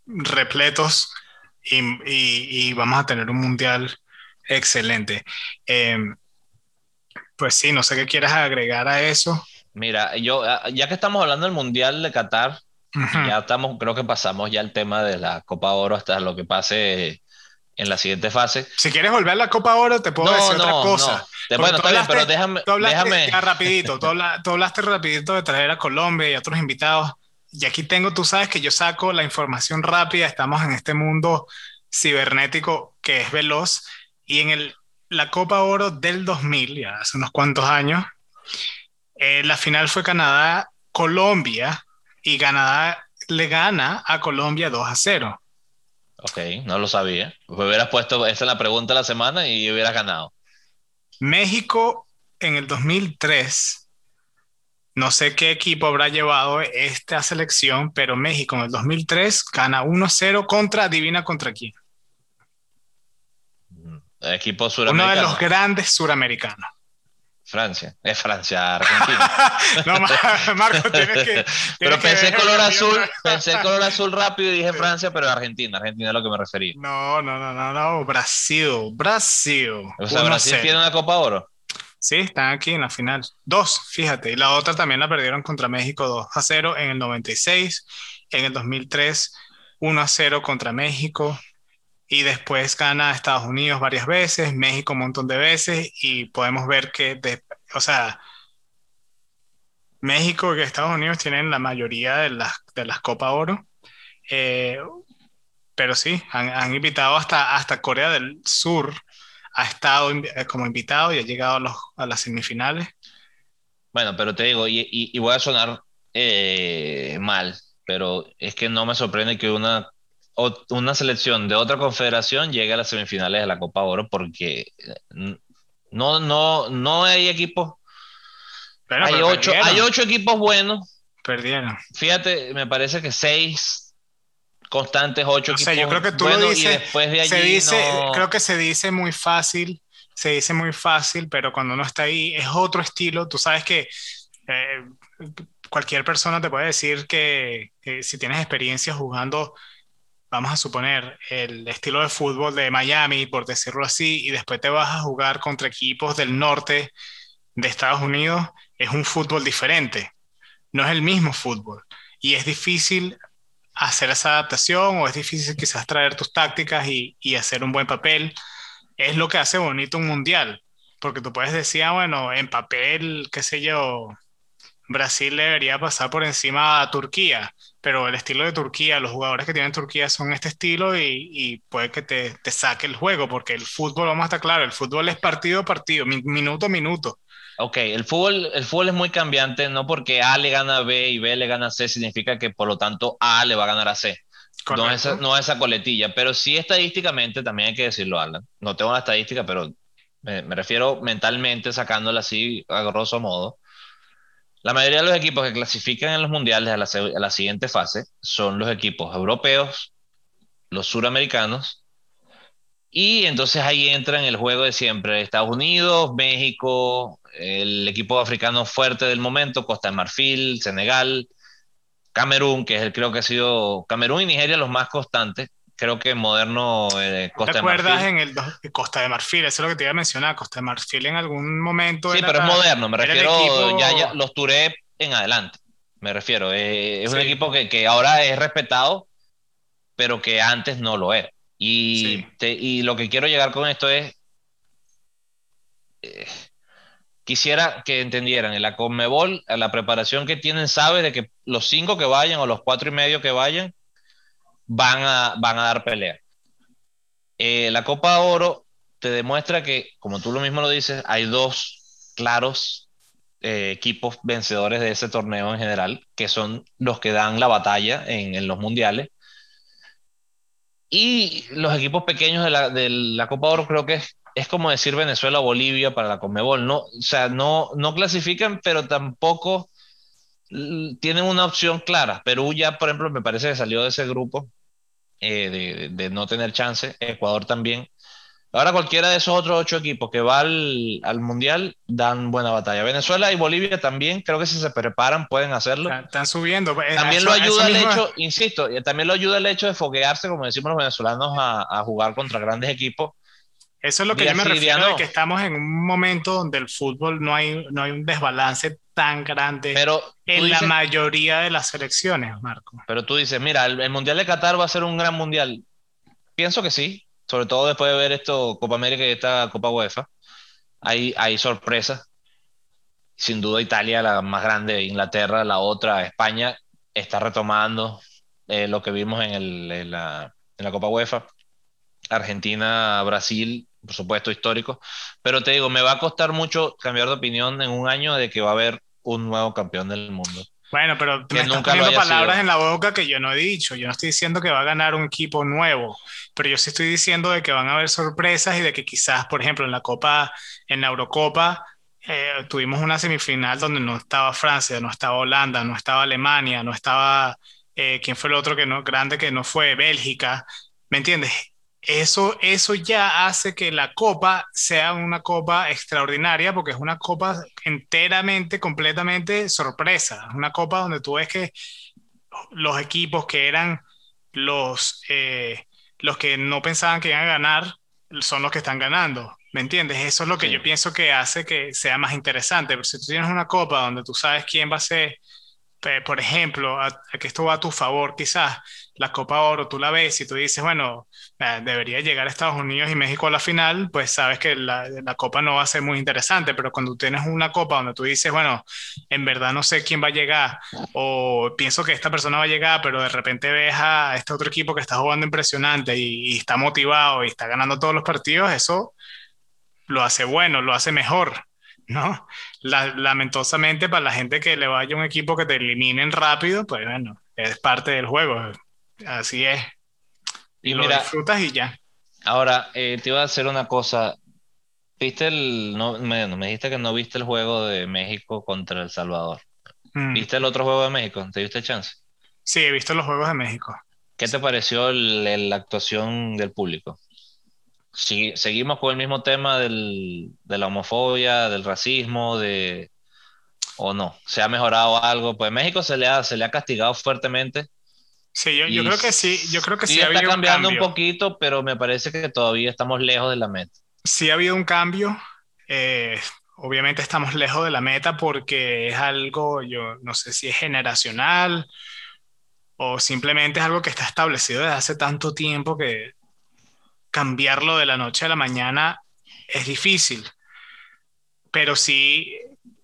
repletos y, y, vamos a tener un mundial excelente. Eh, pues sí, no sé qué quieres agregar a eso. Mira, yo, ah, ya que estamos hablando del Mundial de Qatar, ya estamos, creo que pasamos ya el tema de la Copa Oro hasta lo que pase en la siguiente fase. Si quieres volver a la Copa Oro, te puedo decir otra cosa. Bueno, está bien, pero déjame. Tú hablaste, déjame... Ya rapidito, tú, hablaste rapidito de traer a Colombia y a otros invitados. Y aquí tengo, tú sabes que yo saco la información rápida, estamos en este mundo cibernético que es veloz. Y en el la Copa Oro del 2000, ya hace unos cuantos años. Eh, la final fue Canadá-Colombia y Canadá le gana a Colombia 2 a 0. Ok, no lo sabía. Pues hubieras puesto esa es la pregunta de la semana y hubieras ganado. México en el 2003, no sé qué equipo habrá llevado esta selección, pero México en el 2003 gana 1-0 contra, adivina contra quién equipo suramericano. Uno de los grandes suramericanos. Francia, es Francia, Argentina. no, Marco, tienes que. pero pensé color azul, pensé color azul rápido y dije Francia, pero Argentina, Argentina es lo que me refería. No, no, no, no, no, Brasil, Brasil. O sea, Brasil tiene una Copa Oro. Sí, están aquí en la final. Dos, fíjate. Y la otra también la perdieron contra México 2 a 0 en el 96, en el 2003 1 a 0 contra México, y después gana Estados Unidos varias veces, México un montón de veces y podemos ver que, o sea, México y Estados Unidos tienen la mayoría de las, de las Copa Oro, eh, pero sí, han, invitado hasta, hasta Corea del Sur, ha estado eh, como invitado y ha llegado a, los, a las semifinales. Bueno, pero te digo, y, y, voy a sonar eh, mal, pero es que no me sorprende que una una selección de otra confederación llegue a las semifinales de la Copa Oro porque eh, no, no, no hay equipos. hay, ocho, hay ocho equipos buenos. Perdieron. Fíjate, me parece que seis constantes, ocho equipos. yo creo que tú lo dices, y después de allí se dice, creo que se dice muy fácil, se dice muy fácil, pero cuando uno está ahí es otro estilo. Tú sabes que eh, cualquier persona te puede decir que, si tienes experiencia jugando, vamos a suponer, el estilo de fútbol de Miami, por decirlo así, y después te vas a jugar contra equipos del norte de Estados Unidos, es un fútbol diferente. No es el mismo fútbol. Y es difícil hacer esa adaptación o es difícil quizás traer tus tácticas y, hacer un buen papel. Es lo que hace bonito un mundial. Porque tú puedes decir, ah, bueno, en papel, qué sé yo, Brasil debería pasar por encima a Turquía, pero el estilo de Turquía, los jugadores que tienen Turquía son este estilo y, puede que te, saque el juego, porque el fútbol, vamos a estar claro, el fútbol es partido a partido, minuto a minuto. Ok, el fútbol, el fútbol es muy cambiante, no porque A le gana a B y B le gana a C significa que por lo tanto A le va a ganar a C. No es, no esa coletilla, pero sí estadísticamente, también hay que decirlo, Alan. No tengo la estadística, pero me, me refiero mentalmente, sacándola así a grosso modo la mayoría de los equipos que clasifican en los mundiales a la, siguiente fase son los equipos europeos, los suramericanos, y entonces ahí entra en el juego de siempre Estados Unidos, México, el equipo africano fuerte del momento, Costa de Marfil, Senegal, Camerún, que es el, creo que ha sido Camerún y Nigeria los más constantes, creo que moderno eh, Costa ¿Te acuerdas en el Costa de Marfil? Eso es lo que te iba a mencionar. Costa de Marfil en algún momento. Sí, pero es moderno. Me refiero, ya, los Touré en adelante. Me refiero. Eh, es un equipo que, que, ahora es respetado, pero que antes no lo era. Y, y lo que quiero llegar con esto es. Eh, quisiera que entendieran en la Conmebol, la preparación que tienen, sabe de que los cinco que vayan o los cuatro y medio que vayan van a, van a dar pelea. Eh, la Copa Oro te demuestra que, como tú lo mismo lo dices, hay dos claros eh, equipos vencedores de ese torneo en general, que son los que dan la batalla en, los mundiales. Y los equipos pequeños de la, de la Copa Oro creo que es, es, como decir Venezuela o Bolivia para la Conmebol. No, o sea, no, no clasifican, pero tampoco tienen una opción clara. Perú ya, por ejemplo, me parece que salió de ese grupo eh, de, no tener chance, Ecuador también. Ahora cualquiera de esos otros ocho equipos que va al, al, Mundial dan buena batalla. Venezuela y Bolivia también, creo que si se preparan pueden hacerlo. Están subiendo. Eh, también lo ayuda el hecho, insisto, también lo ayuda el hecho de foguearse, como decimos los venezolanos, a, a jugar contra grandes equipos eso es lo que yo me refiero, de que estamos en un momento donde el fútbol no hay, no hay un desbalance tan grande pero en la mayoría de las selecciones, Marco. Pero tú dices, mira, el, Mundial de Qatar va a ser un gran Mundial. Pienso que sí, sobre todo después de ver esto, Copa América y esta Copa UEFA. Hay, hay sorpresas. Sin duda Italia, la más grande, Inglaterra, la otra, España, está retomando eh, lo que vimos en, el, en, la, en la Copa UEFA. Argentina, Brasil, por supuesto, histórico. Pero te digo, me va a costar mucho cambiar de opinión en un año de que va a haber un nuevo campeón del mundo. Bueno, pero me estás poniendo palabras en la boca que yo no he dicho. Yo no estoy diciendo que va a ganar un equipo nuevo, pero yo sí estoy diciendo de que van a haber sorpresas y de que quizás, por ejemplo, en la Copa, en la Eurocopa, eh, tuvimos una semifinal donde no estaba Francia, no estaba Holanda, no estaba Alemania, no estaba, eh, ¿quién fue el otro que no, grande que no fue? Bélgica. ¿Me entiendes? Eso, eso ya hace que la copa sea una copa extraordinaria porque es una copa enteramente, completamente sorpresa. Una copa donde tú ves que los equipos que eran los, eh, los que no pensaban que iban a ganar son los que están ganando. ¿Me entiendes? Eso es lo que yo pienso que hace que sea más interesante. Pero si tú tienes una copa donde tú sabes quién va a ser por ejemplo, a, que esto va a tu favor, quizás la Copa Oro, tú la ves y tú dices, bueno, debería llegar a Estados Unidos y México a la final, pues sabes que la, Copa no va a ser muy interesante, pero cuando tienes una Copa donde tú dices, bueno, en verdad no sé quién va a llegar, o pienso que esta persona va a llegar, pero de repente ves a este otro equipo que está jugando impresionante y, está motivado y está ganando todos los partidos, eso lo hace bueno, lo hace mejor. ¿no? lamentosamente para la gente que le vaya un equipo que te eliminen rápido, pues bueno, es parte del juego, así es. Y, lo disfrutas y ya. Ahora, eh, te iba a hacer una cosa. ¿Viste el. No, me, me dijiste que no viste el juego de México contra El Salvador. Mm. ¿Viste el otro juego de México? ¿Te diste chance? Sí, he visto los juegos de México. ¿Qué te pareció la actuación del público? Si, seguimos con el mismo tema del, de la homofobia, del racismo, de o no, se ha mejorado algo, pues México se le ha, se le ha castigado fuertemente. Sí, yo, yo creo que sí, yo creo que sí, ha está cambiando un, poquito, pero me parece que todavía estamos lejos de la meta. Sí ha habido un cambio, eh, obviamente estamos lejos de la meta porque es algo, yo no sé si es generacional o simplemente es algo que está establecido desde hace tanto tiempo que cambiarlo de la noche a la mañana es difícil. Pero sí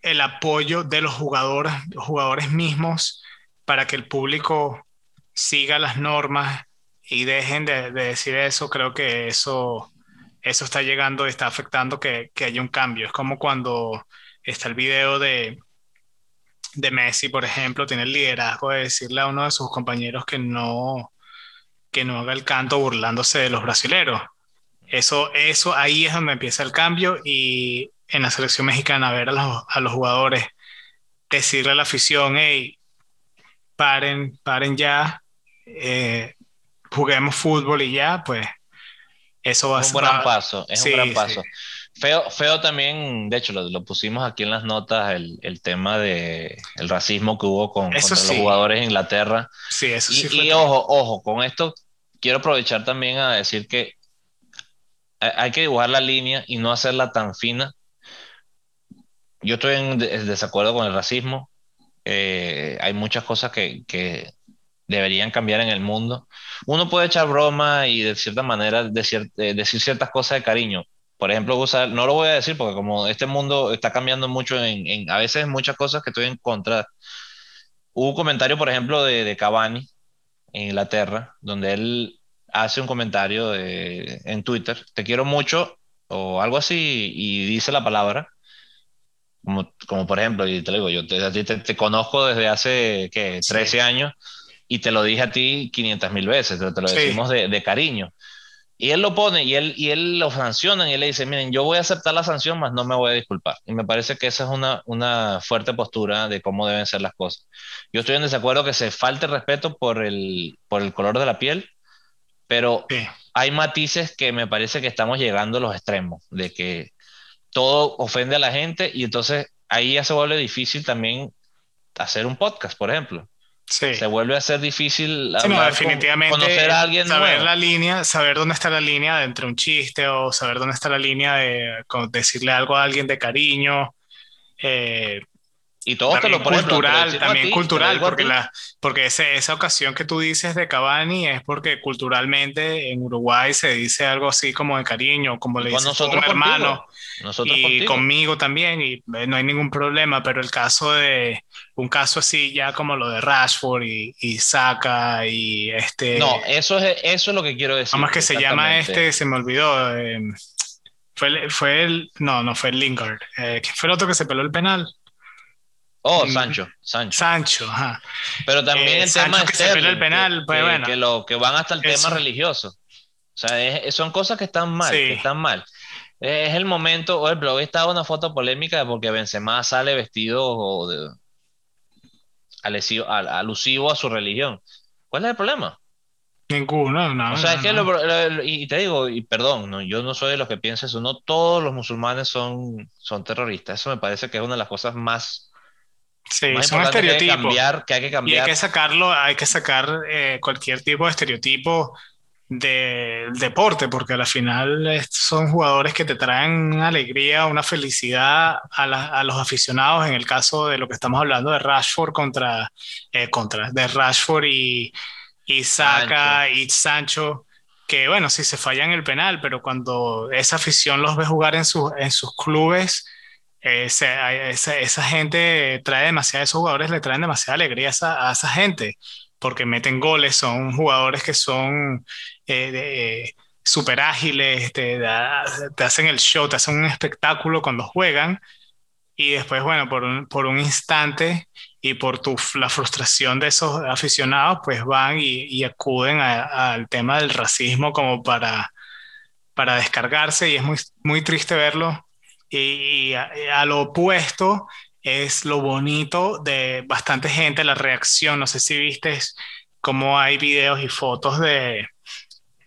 el apoyo de los jugadores, jugadores mismos para que el público siga las normas y dejen de, decir eso, creo que eso, eso está llegando y está afectando que, que haya un cambio. Es como cuando está el video de, de Messi, por ejemplo, tiene el liderazgo de decirle a uno de sus compañeros que no, que no haga el canto burlándose de los brasileros. Eso, eso ahí es donde empieza el cambio y en la selección mexicana, ver a los, a los jugadores, decirle a la afición, hey, paren, paren ya, eh, juguemos fútbol y ya, pues eso va a ser... Un gran paso, es un gran paso. Feo, feo también, de hecho, lo, pusimos aquí en las notas, el, el tema de el racismo que hubo con, contra los jugadores de Inglaterra. Sí, eso y, sí. y ojo, ojo, con esto quiero aprovechar también a decir que hay que dibujar la línea y no hacerla tan fina yo estoy en desacuerdo con el racismo. Eh, hay muchas cosas que, que, deberían cambiar en el mundo. Uno puede echar broma y de cierta manera decir, eh, decir ciertas cosas de cariño. Por ejemplo, usar, no lo voy a decir porque como este mundo está cambiando mucho en, en a veces muchas cosas que estoy en contra. Hubo un comentario, por ejemplo, de, de Cavani en Inglaterra, donde él hace un comentario de, en Twitter, te quiero mucho o algo así, y dice la palabra, como, como por ejemplo, y te digo, yo te, te, conozco desde hace, ¿qué? 13 años y te lo dije a ti 500 mil veces, te, lo decimos de, de, cariño. Y él lo pone y él, y él lo sanciona y él le dice, miren, yo voy a aceptar la sanción, mas no me voy a disculpar. Y me parece que esa es una, una fuerte postura de cómo deben ser las cosas. Yo estoy en desacuerdo que se falte respeto por el, por el color de la piel, pero hay matices que me parece que estamos llegando a los extremos, de que todo ofende a la gente y entonces ahí ya se vuelve difícil también hacer un podcast, por ejemplo. Sí. Se vuelve a ser difícil definitivamente conocer a alguien saber la línea, saber dónde está la línea de entre un chiste o saber dónde está la línea de decirle algo a alguien de cariño. Eh, y todo también lo cultural, también cultural, porque, la, porque ese, esa ocasión que tú dices de Cavani es porque culturalmente en Uruguay se dice algo así como de cariño, como le dices a un hermano, nosotros y conmigo también, y eh, no hay ningún problema, pero el caso de, un caso así ya como lo de Rashford y, y Saka y este... No, eso es, eso es lo que quiero decir. ¿Cómo es que se llama este? Se me olvidó. Eh, fue, fue el... No, no fue el Lingard. Eh, fue el otro que se peló el penal? Oh, Sancho, Sancho. Sancho, ajá. Pero también el tema que se el penal, que, pues bueno. Que, lo, que van hasta el tema religioso. O sea, son cosas que están mal, que están mal. Es el momento, por ejemplo, hoy estaba una foto polémica porque Benzema sale vestido de, alusivo, alusivo a su religión. ¿Cuál es el problema? Ninguno, no. O sea, es que y te digo, y perdón, no, yo no soy de los que piensan eso, no todos los musulmanes son, son terroristas. Eso me parece que es una de las cosas más Sí, son estereotipos. Que hay que cambiar, que hay que cambiar. Y hay que sacarlo, hay que sacar eh, cualquier tipo de estereotipo del deporte, porque al final son jugadores que te traen una alegría, una felicidad a, a, los aficionados. En el caso de lo que estamos hablando de Rashford contra, eh, contra de Rashford y, y Saka y Sancho, que bueno, sí se fallan el penal, pero cuando esa afición los ve jugar en, sus en sus clubes esa, esa, gente trae demasiado, esos jugadores le traen demasiada alegría a esa, a esa gente, porque meten goles, son jugadores que son eh, súper ágiles, te, te, hacen el show, te hacen un espectáculo cuando juegan, y después, bueno, por un, por un instante, y por tu, la frustración de esos aficionados, pues van y, acuden al tema del racismo como para, para descargarse y es muy, muy triste verlo. Y, a, lo opuesto es lo bonito de bastante gente, la reacción, no sé si viste cómo hay videos y fotos de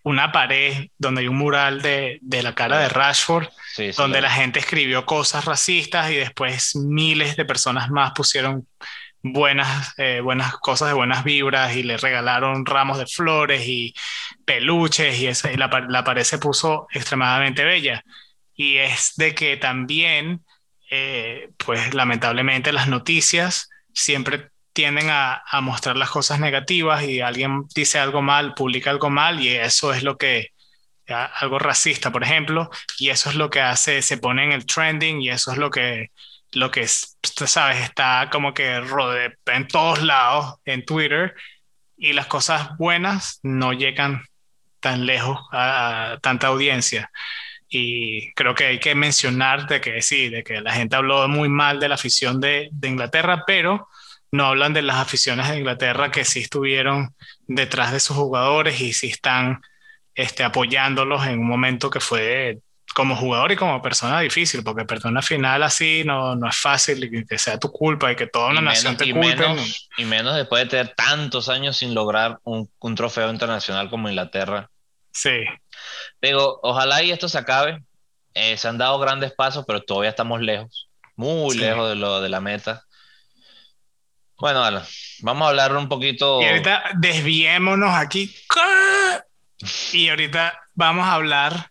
una pared donde hay un mural de, de la cara de Rashford, donde la gente escribió cosas racistas y después miles de personas más pusieron buenas, eh, buenas cosas de buenas vibras y le regalaron ramos de flores y peluches y, esa, y la, la, pared se puso extremadamente bella. Y es de que también, eh, pues lamentablemente las noticias siempre tienden a, mostrar las cosas negativas y alguien dice algo mal, publica algo mal y eso es lo que, algo racista, por ejemplo, y eso es lo que hace, se pone en el trending y eso es lo que lo que sabes, está como que rode en todos lados en Twitter y las cosas buenas no llegan tan lejos a, tanta audiencia. Y creo que hay que mencionar de que sí, de que la gente habló muy mal de la afición de, de Inglaterra, pero no hablan de las aficiones de Inglaterra que sí estuvieron detrás de sus jugadores y sí están este, apoyándolos en un momento que fue como jugador y como persona difícil, porque perder una final así no, no es fácil y que sea tu culpa y que toda una nación te culpe. Menos, y menos después de tener tantos años sin lograr un, un trofeo internacional como Inglaterra. Sí. Digo, ojalá y esto se acabe. Eh, se han dado grandes pasos, pero todavía estamos lejos, muy lejos de, lo, de la meta. Bueno, Alan, vamos a hablar un poquito. Y ahorita desviémonos aquí. Y ahorita vamos a hablar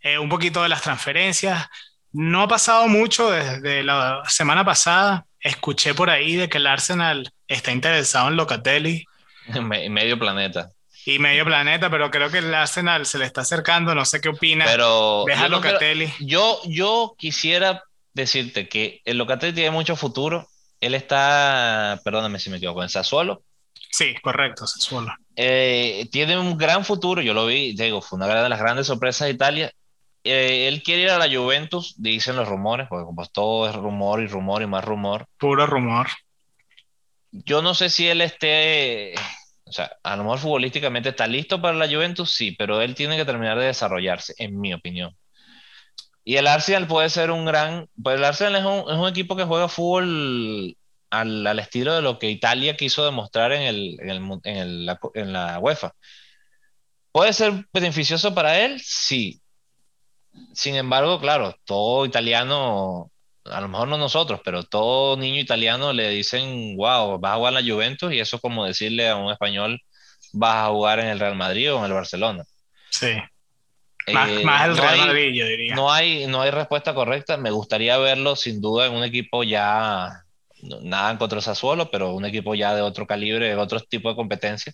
eh, un poquito de las transferencias. No ha pasado mucho desde la semana pasada. Escuché por ahí de que el Arsenal está interesado en Locatelli. Medio planeta. Y medio planeta, pero creo que el Arsenal se le está acercando. No sé qué opina. Pero Deja Locatelli. yo, yo quisiera decirte que el Locatelli tiene mucho futuro. Él está, perdóname si me equivoco, en Sassuolo. Sí, correcto, Sassuolo. Eh, tiene un gran futuro, yo lo vi, digo, fue una de las grandes sorpresas de Italia eh, él quiere ir a la Juventus, dicen los rumores, porque como todo es rumor y rumor y más rumor. Puro rumor. Yo no sé si él esté, o sea, a lo mejor futbolísticamente está listo para la Juventus, sí, pero él tiene que terminar de desarrollarse, en mi opinión. Y el Arsenal puede ser un gran, pues el Arsenal es un, es un equipo que juega fútbol al, al, estilo de lo que Italia quiso demostrar en, el, en, el, en, en la UEFA. ¿Puede ser beneficioso para él? Sí, sin embargo, claro, todo italiano, a lo mejor no nosotros, pero todo niño italiano le dicen, wow, vas a jugar en la Juventus y eso es como decirle a un español, vas a jugar en el Real Madrid o en el Barcelona. Sí. Más, eh, el Real Madrid, yo diría. No hay, no hay respuesta correcta. Me gustaría verlo sin duda en un equipo ya, nada en contra de Sassuolo, pero un equipo ya de otro calibre, de otro tipo de competencia.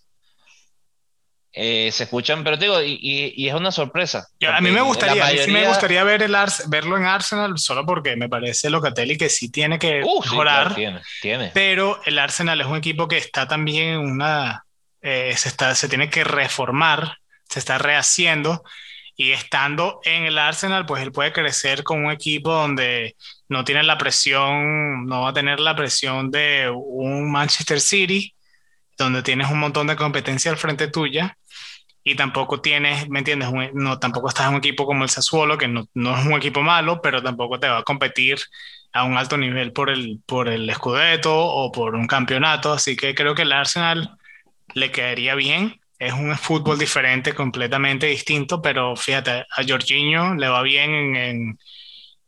Eh, se escuchan, pero digo, y, y, es una sorpresa. a mí me gustaría, me gustaría ver el verlo en Arsenal solo porque me parece Locatelli que sí tiene que uh, mejorar. tiene, Pero el Arsenal es un equipo que está también en una. Eh, se, está, se tiene que reformar, se está rehaciendo. Y estando en el Arsenal, pues él puede crecer con un equipo donde no tiene la presión, no va a tener la presión de un Manchester City, donde tienes un montón de competencia al frente tuya y tampoco tienes, ¿me entiendes? no, tampoco estás en un equipo como el Sassuolo, que no, no, es un equipo malo, pero tampoco te va a competir a un alto nivel por el, por el Scudetto o por un campeonato, así que creo que el Arsenal le quedaría bien. Es un fútbol diferente, completamente distinto, pero fíjate, a Jorginho le va bien en, en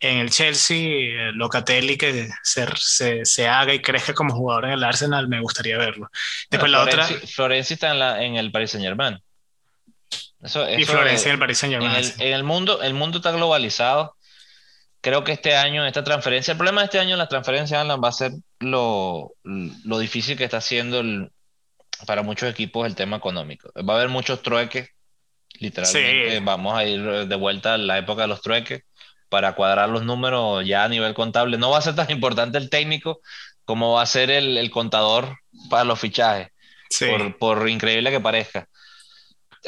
en el Chelsea, eh, Locatelli que se, se, haga y crezca como jugador en el Arsenal, me gustaría verlo. Después la otra. Florencia está en, la, en el Paris Y Florencia en el Paris Saint Germain. En el, mundo, el mundo está globalizado. Creo que este año, esta transferencia, el problema de este año en las transferencias, Alan, va a ser lo, lo difícil que está haciendo para muchos equipos el tema económico. Va a haber muchos trueques, literalmente. Vamos a ir de vuelta a la época de los trueques para cuadrar los números ya a nivel contable. No va a ser tan importante el técnico como va a ser el, contador para los fichajes, por, increíble que parezca.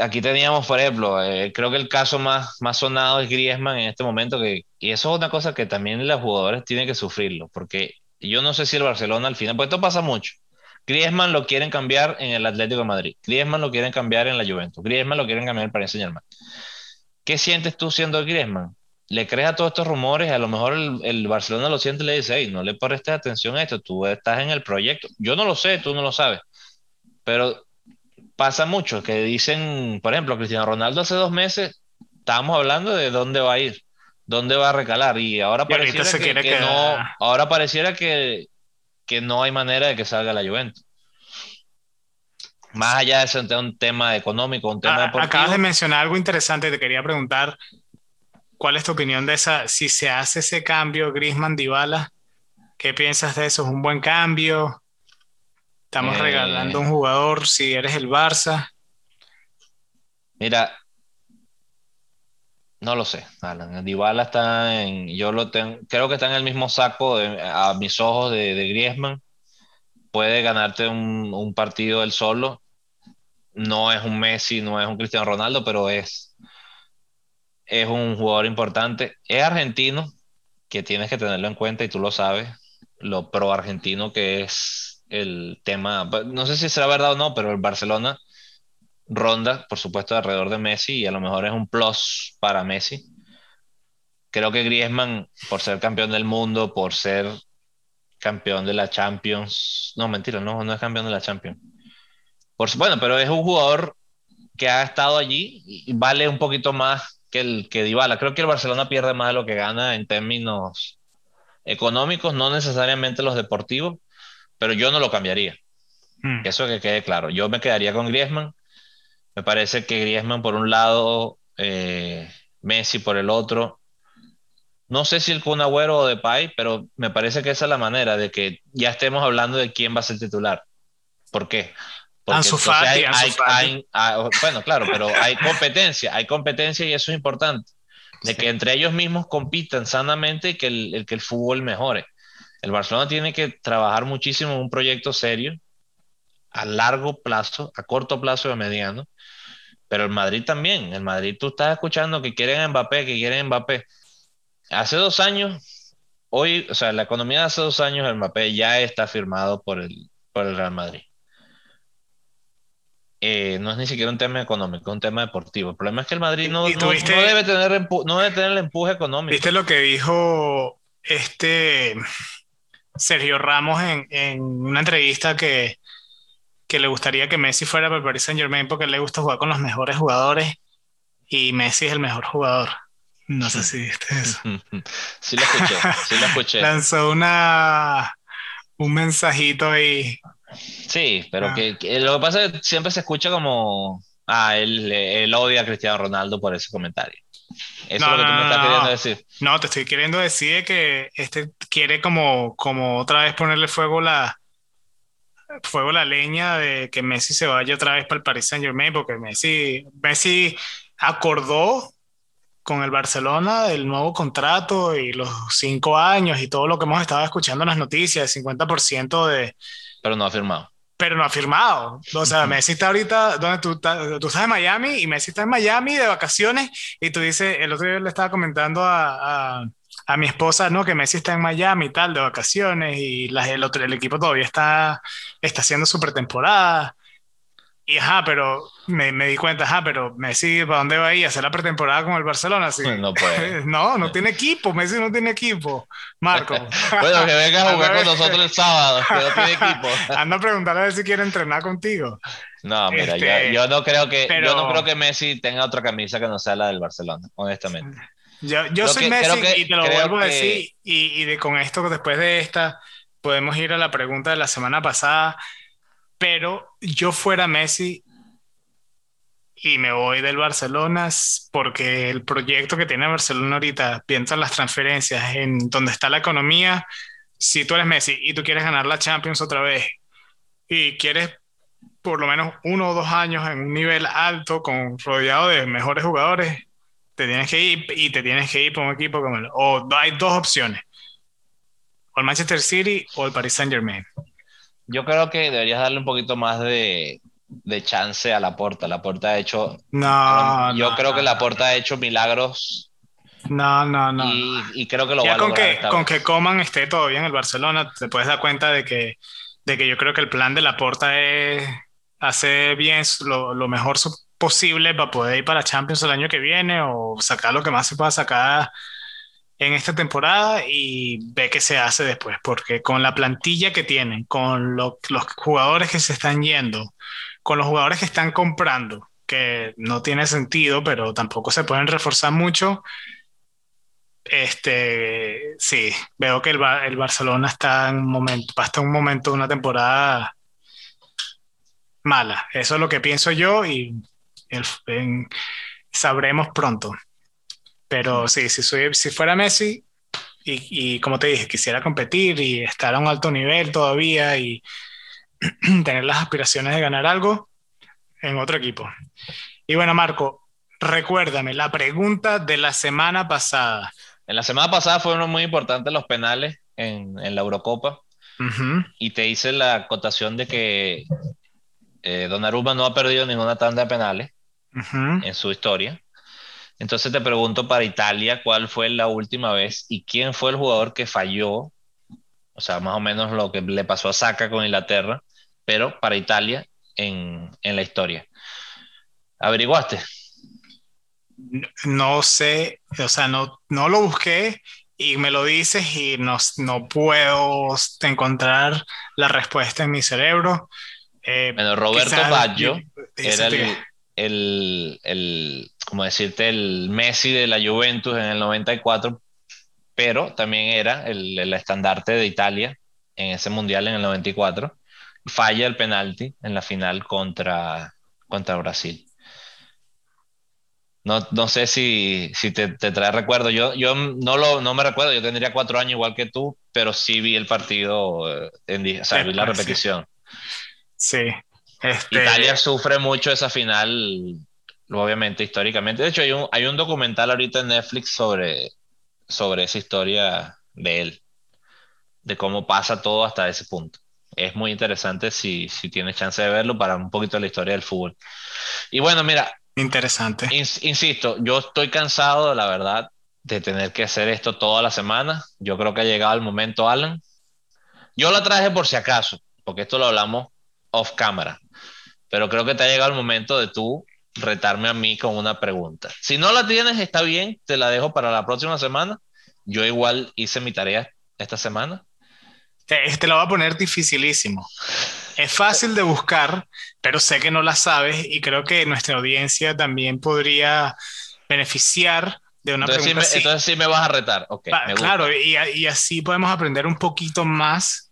Aquí teníamos, por ejemplo, eh, creo que el caso más, más sonado es Griezmann en este momento, que, y eso es una cosa que también los jugadores tienen que sufrirlo, porque yo no sé si el Barcelona al final, pues esto pasa mucho. Griezmann lo quieren cambiar en el Atlético de Madrid. Griezmann lo quieren cambiar en la Juventus. Griezmann lo quieren cambiar en el Paris Saint-Germain. ¿Qué sientes tú siendo Griezmann? Le crees a todos estos rumores, a lo mejor el, Barcelona lo siente y le dice, hey, no le prestes atención a esto, tú estás en el proyecto. Yo no lo sé, tú no lo sabes, pero pasa mucho que dicen, por ejemplo, Cristiano Ronaldo hace dos meses, estábamos hablando de dónde va a ir, dónde va a recalar, y ahora pareciera que, no, ahora pareciera que, que no hay manera de que salga la Juventus más allá de ser un tema económico, un tema deportivo. Acabas de mencionar algo interesante, te quería preguntar, ¿cuál es tu opinión de esa, si se hace ese cambio Grisman Dybala, ¿qué piensas de eso? ¿Es un buen cambio? Estamos eh, regalando un jugador si eres el Barça. Mira, no lo sé, Alan. Dybala está en, yo lo tengo, creo que está en el mismo saco a mis ojos de, de Griezmann puede ganarte un, un, partido él solo no es un Messi, no es un Cristiano Ronaldo, pero es, es un jugador importante. Es argentino, que tienes que tenerlo en cuenta y tú lo sabes, lo pro argentino que es el tema, no sé si será verdad o no, pero el Barcelona ronda, por supuesto, alrededor de Messi y a lo mejor es un plus para Messi. Creo que Griezmann, por ser campeón del mundo, por ser campeón de la Champions, no, mentira, no, no es campeón de la Champions bueno, pero es un jugador que ha estado allí y vale un poquito más que el que Dybala. Creo que el Barcelona pierde más de lo que gana en términos económicos, no necesariamente los deportivos, pero yo no lo cambiaría. Hmm. Eso que quede claro. Yo me quedaría con Griezmann. Me parece que Griezmann por un lado, eh, Messi por el otro. No sé si el Kun Agüero o Depay, pero me parece que esa es la manera de que ya estemos hablando de quién va a ser titular. ¿Por qué? bueno, claro, pero hay competencia, hay competencia y eso es importante. De que entre ellos mismos compitan sanamente y que el, que el fútbol mejore. El Barcelona tiene que trabajar muchísimo en un proyecto serio, a largo plazo, a corto plazo y a mediano. Pero el Madrid también. El Madrid, tú estás escuchando que quieren Mbappé, que quieren Mbappé. Hace dos años, hoy, o sea, la economía de hace dos años, el Mbappé ya está firmado por el, por el Real Madrid. Eh, no es ni siquiera un tema económico, es un tema deportivo. El problema es que el Madrid no, no, debe, tener no debe tener el empuje económico. ¿Viste lo que dijo este Sergio Ramos en, en una entrevista que, que, le gustaría que Messi fuera para el Paris Saint Germain porque le gusta jugar con los mejores jugadores y Messi es el mejor jugador? No sé si viste eso. sí lo escuché, sí lo escuché. Lanzó una, un mensajito ahí Sí, pero ah. que, lo que pasa es que siempre se escucha como, ah, él, odia a Cristiano Ronaldo por ese comentario. Eso es lo que tú me estás queriendo decir. No, te estoy queriendo decir que este quiere como, como otra vez ponerle fuego la fuego la leña de que Messi se vaya otra vez para el Paris Saint Germain, porque Messi, Messi acordó con el Barcelona el nuevo contrato y los cinco años y todo lo que hemos estado escuchando en las noticias, el 50% de, pero no ha firmado. Pero no ha firmado. O sea, Messi está ahorita, donde tú, tú estás en Miami y Messi está en Miami de vacaciones y tú dices, el otro día le estaba comentando a, a, a mi esposa, ¿no? Que Messi está en Miami y tal, de vacaciones y el, otro, el equipo todavía está, está haciendo su pretemporada. Y ajá, pero me, me, di cuenta, ajá, pero Messi, ¿para dónde va a ir? ¿A hacer la pretemporada con el Barcelona? Sí. No puede. no, no tiene equipo, Messi no tiene equipo. Marco. bueno, que venga a jugar con nosotros el sábado, que no tiene equipo. Anda a preguntarle a ver si quiere entrenar contigo. No, mira, yo, este, yo, no creo que, yo no creo que Messi tenga otra camisa que no sea la del Barcelona, honestamente. Yo, yo soy Messi y te lo vuelvo a decir, y, y de, con esto, después de esta, podemos ir a la pregunta de la semana pasada pero yo fuera Messi y me voy del Barcelona porque el proyecto que tiene Barcelona ahorita, piensa en las transferencias, en donde está la economía, si tú eres Messi y tú quieres ganar la Champions otra vez y quieres por lo menos uno o dos años en un nivel alto, con rodeado de mejores jugadores, te tienes que ir y te tienes que ir por un equipo como el... O hay dos opciones, el Manchester City o el Paris Saint Germain yo creo que deberías darle un poquito más de, chance a la porta. La porta ha hecho. No. Yo creo que la porta ha hecho milagros No, no, no. Y, creo que lo ya con que, con que Coman esté todavía en el Barcelona, te puedes dar cuenta de que, de que yo creo que el plan de la porta es hacer bien lo, lo mejor posible para poder ir para Champions el año que viene o sacar lo que más se pueda sacar en esta temporada y ve qué se hace después, porque con la plantilla que tienen, con los jugadores que se están yendo, con los jugadores que están comprando, que no tiene sentido, pero tampoco se pueden reforzar mucho. Este, sí, veo que el, el Barcelona está en un momento, hasta un momento una temporada mala. Eso es lo que pienso yo y sabremos pronto. Pero sí, si, soy, si fuera Messi y, y, como te dije, quisiera competir y estar a un alto nivel todavía y tener las aspiraciones de ganar algo en otro equipo. Y bueno, Marco, recuérdame la pregunta de la semana pasada. En la semana pasada fueron muy importantes los penales en, en la Eurocopa. Y te hice la acotación de que eh, Donnarumma no ha perdido ninguna tanda de penales en su historia. Entonces te pregunto para Italia, ¿cuál fue la última vez y quién fue el jugador que falló? O sea, más o menos lo que le pasó a Saka con Inglaterra, pero para Italia en, la historia. ¿Averiguaste? No sé, o sea, no, no lo busqué y me lo dices y no, no puedo encontrar la respuesta en mi cerebro. Eh, bueno, Roberto Baggio era el, el, el, como decirte, el Messi de la Juventus en el 94, pero también era el, el estandarte de Italia en ese mundial en el 94. Falla el penalti en la final contra, contra Brasil. No, no sé si, si te, te, trae recuerdo. Yo, yo no, lo, no me recuerdo, yo tendría cuatro años igual que tú, pero sí vi el partido, eh, en, o sea, vi la repetición. Sí, este, Italia sufre mucho esa final, obviamente, históricamente. De hecho, hay un, hay un documental ahorita en Netflix sobre, sobre esa historia de él, de cómo pasa todo hasta ese punto. Es muy interesante si, si tienes chance de verlo para un poquito de la historia del fútbol. Y bueno, mira. Interesante. insisto, yo estoy cansado, la verdad, de tener que hacer esto toda la semana. Yo creo que ha llegado el momento, Alan. Yo la traje por si acaso, porque esto lo hablamos off camera pero creo que te ha llegado el momento de tú retarme a mí con una pregunta. Si no la tienes, está bien, te la dejo para la próxima semana. Yo igual hice mi tarea esta semana. Este lo va a poner dificilísimo. Es fácil de buscar, pero sé que no la sabes y creo que nuestra audiencia también podría beneficiar de una entonces pregunta sí me, Entonces sí me vas a retar. Okay, claro, y, y, así podemos aprender un poquito más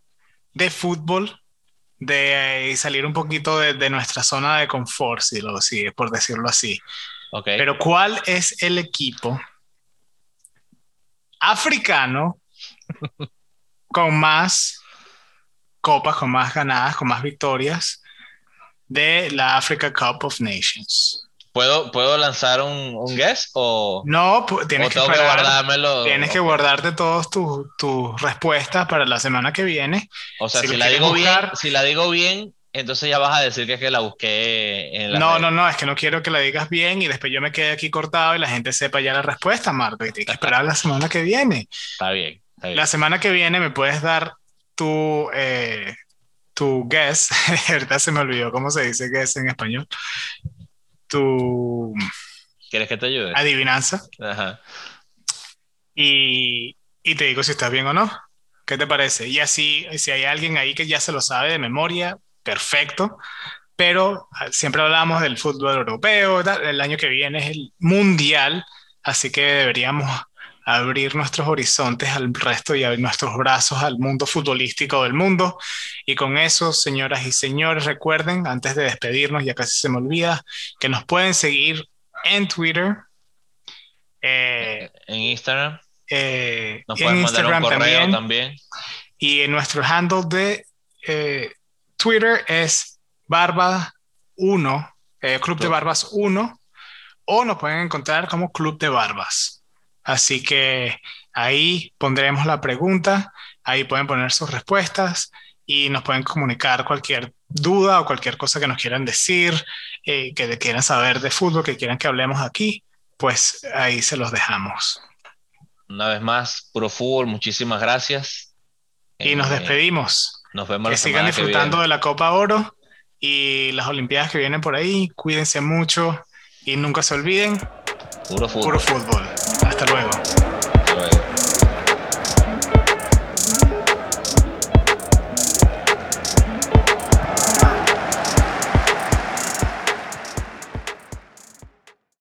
de fútbol de salir un poquito de, nuestra zona de confort, si, lo, si por decirlo así. Okay. Pero ¿cuál es el equipo africano con más copas, con más ganadas, con más victorias de la Africa Cup of Nations? ¿Puedo, ¿Puedo lanzar un, un guess o no? Tienes que, guardármelo. Tienes que guardarte todas tus respuestas para la semana que viene. O sea, si, la digo bien, si la digo bien, entonces ya vas a decir que es que la busqué en la No, no, no, es que no quiero que la digas bien y después yo me quede aquí cortado y la gente sepa ya la respuesta, Marco, y tienes que esperar la semana que viene. Está bien, La semana que viene me puedes dar tu, eh, tu guess, ahorita se me olvidó cómo se dice guess en español, tu... ¿Quieres que te ayude? Adivinanza. Ajá. Y, y te digo si estás bien o no. ¿Qué te parece? Y así, si hay alguien ahí que ya se lo sabe de memoria, perfecto. Pero ah, siempre hablamos del fútbol europeo, el año que viene es el mundial, así que deberíamos abrir nuestros horizontes al resto y abrir nuestros brazos al mundo futbolístico del mundo. Y con eso, señoras y señores, recuerden, antes de despedirnos, ya casi se me olvida, que nos pueden seguir en Twitter. Eh, en Instagram. Eh, nos pueden mandar un correo también, Y en nuestro handle de eh, Twitter es Barba1, Club de Barbas 1, o nos pueden encontrar como Club de Barbas. Así que ahí pondremos la pregunta, ahí pueden poner sus respuestas y nos pueden comunicar cualquier duda o cualquier cosa que nos quieran decir, eh, que quieran saber de fútbol, que quieran que hablemos aquí, pues ahí se los dejamos. una vez más, puro fútbol, muchísimas gracias. Y nos Eh, Nos nos vemos que sigan que disfrutando viene. de la Copa Oro y las Olimpiadas que vienen por ahí. Cuídense mucho y nunca se olviden, Puro fútbol. puro fútbol. Hasta luego.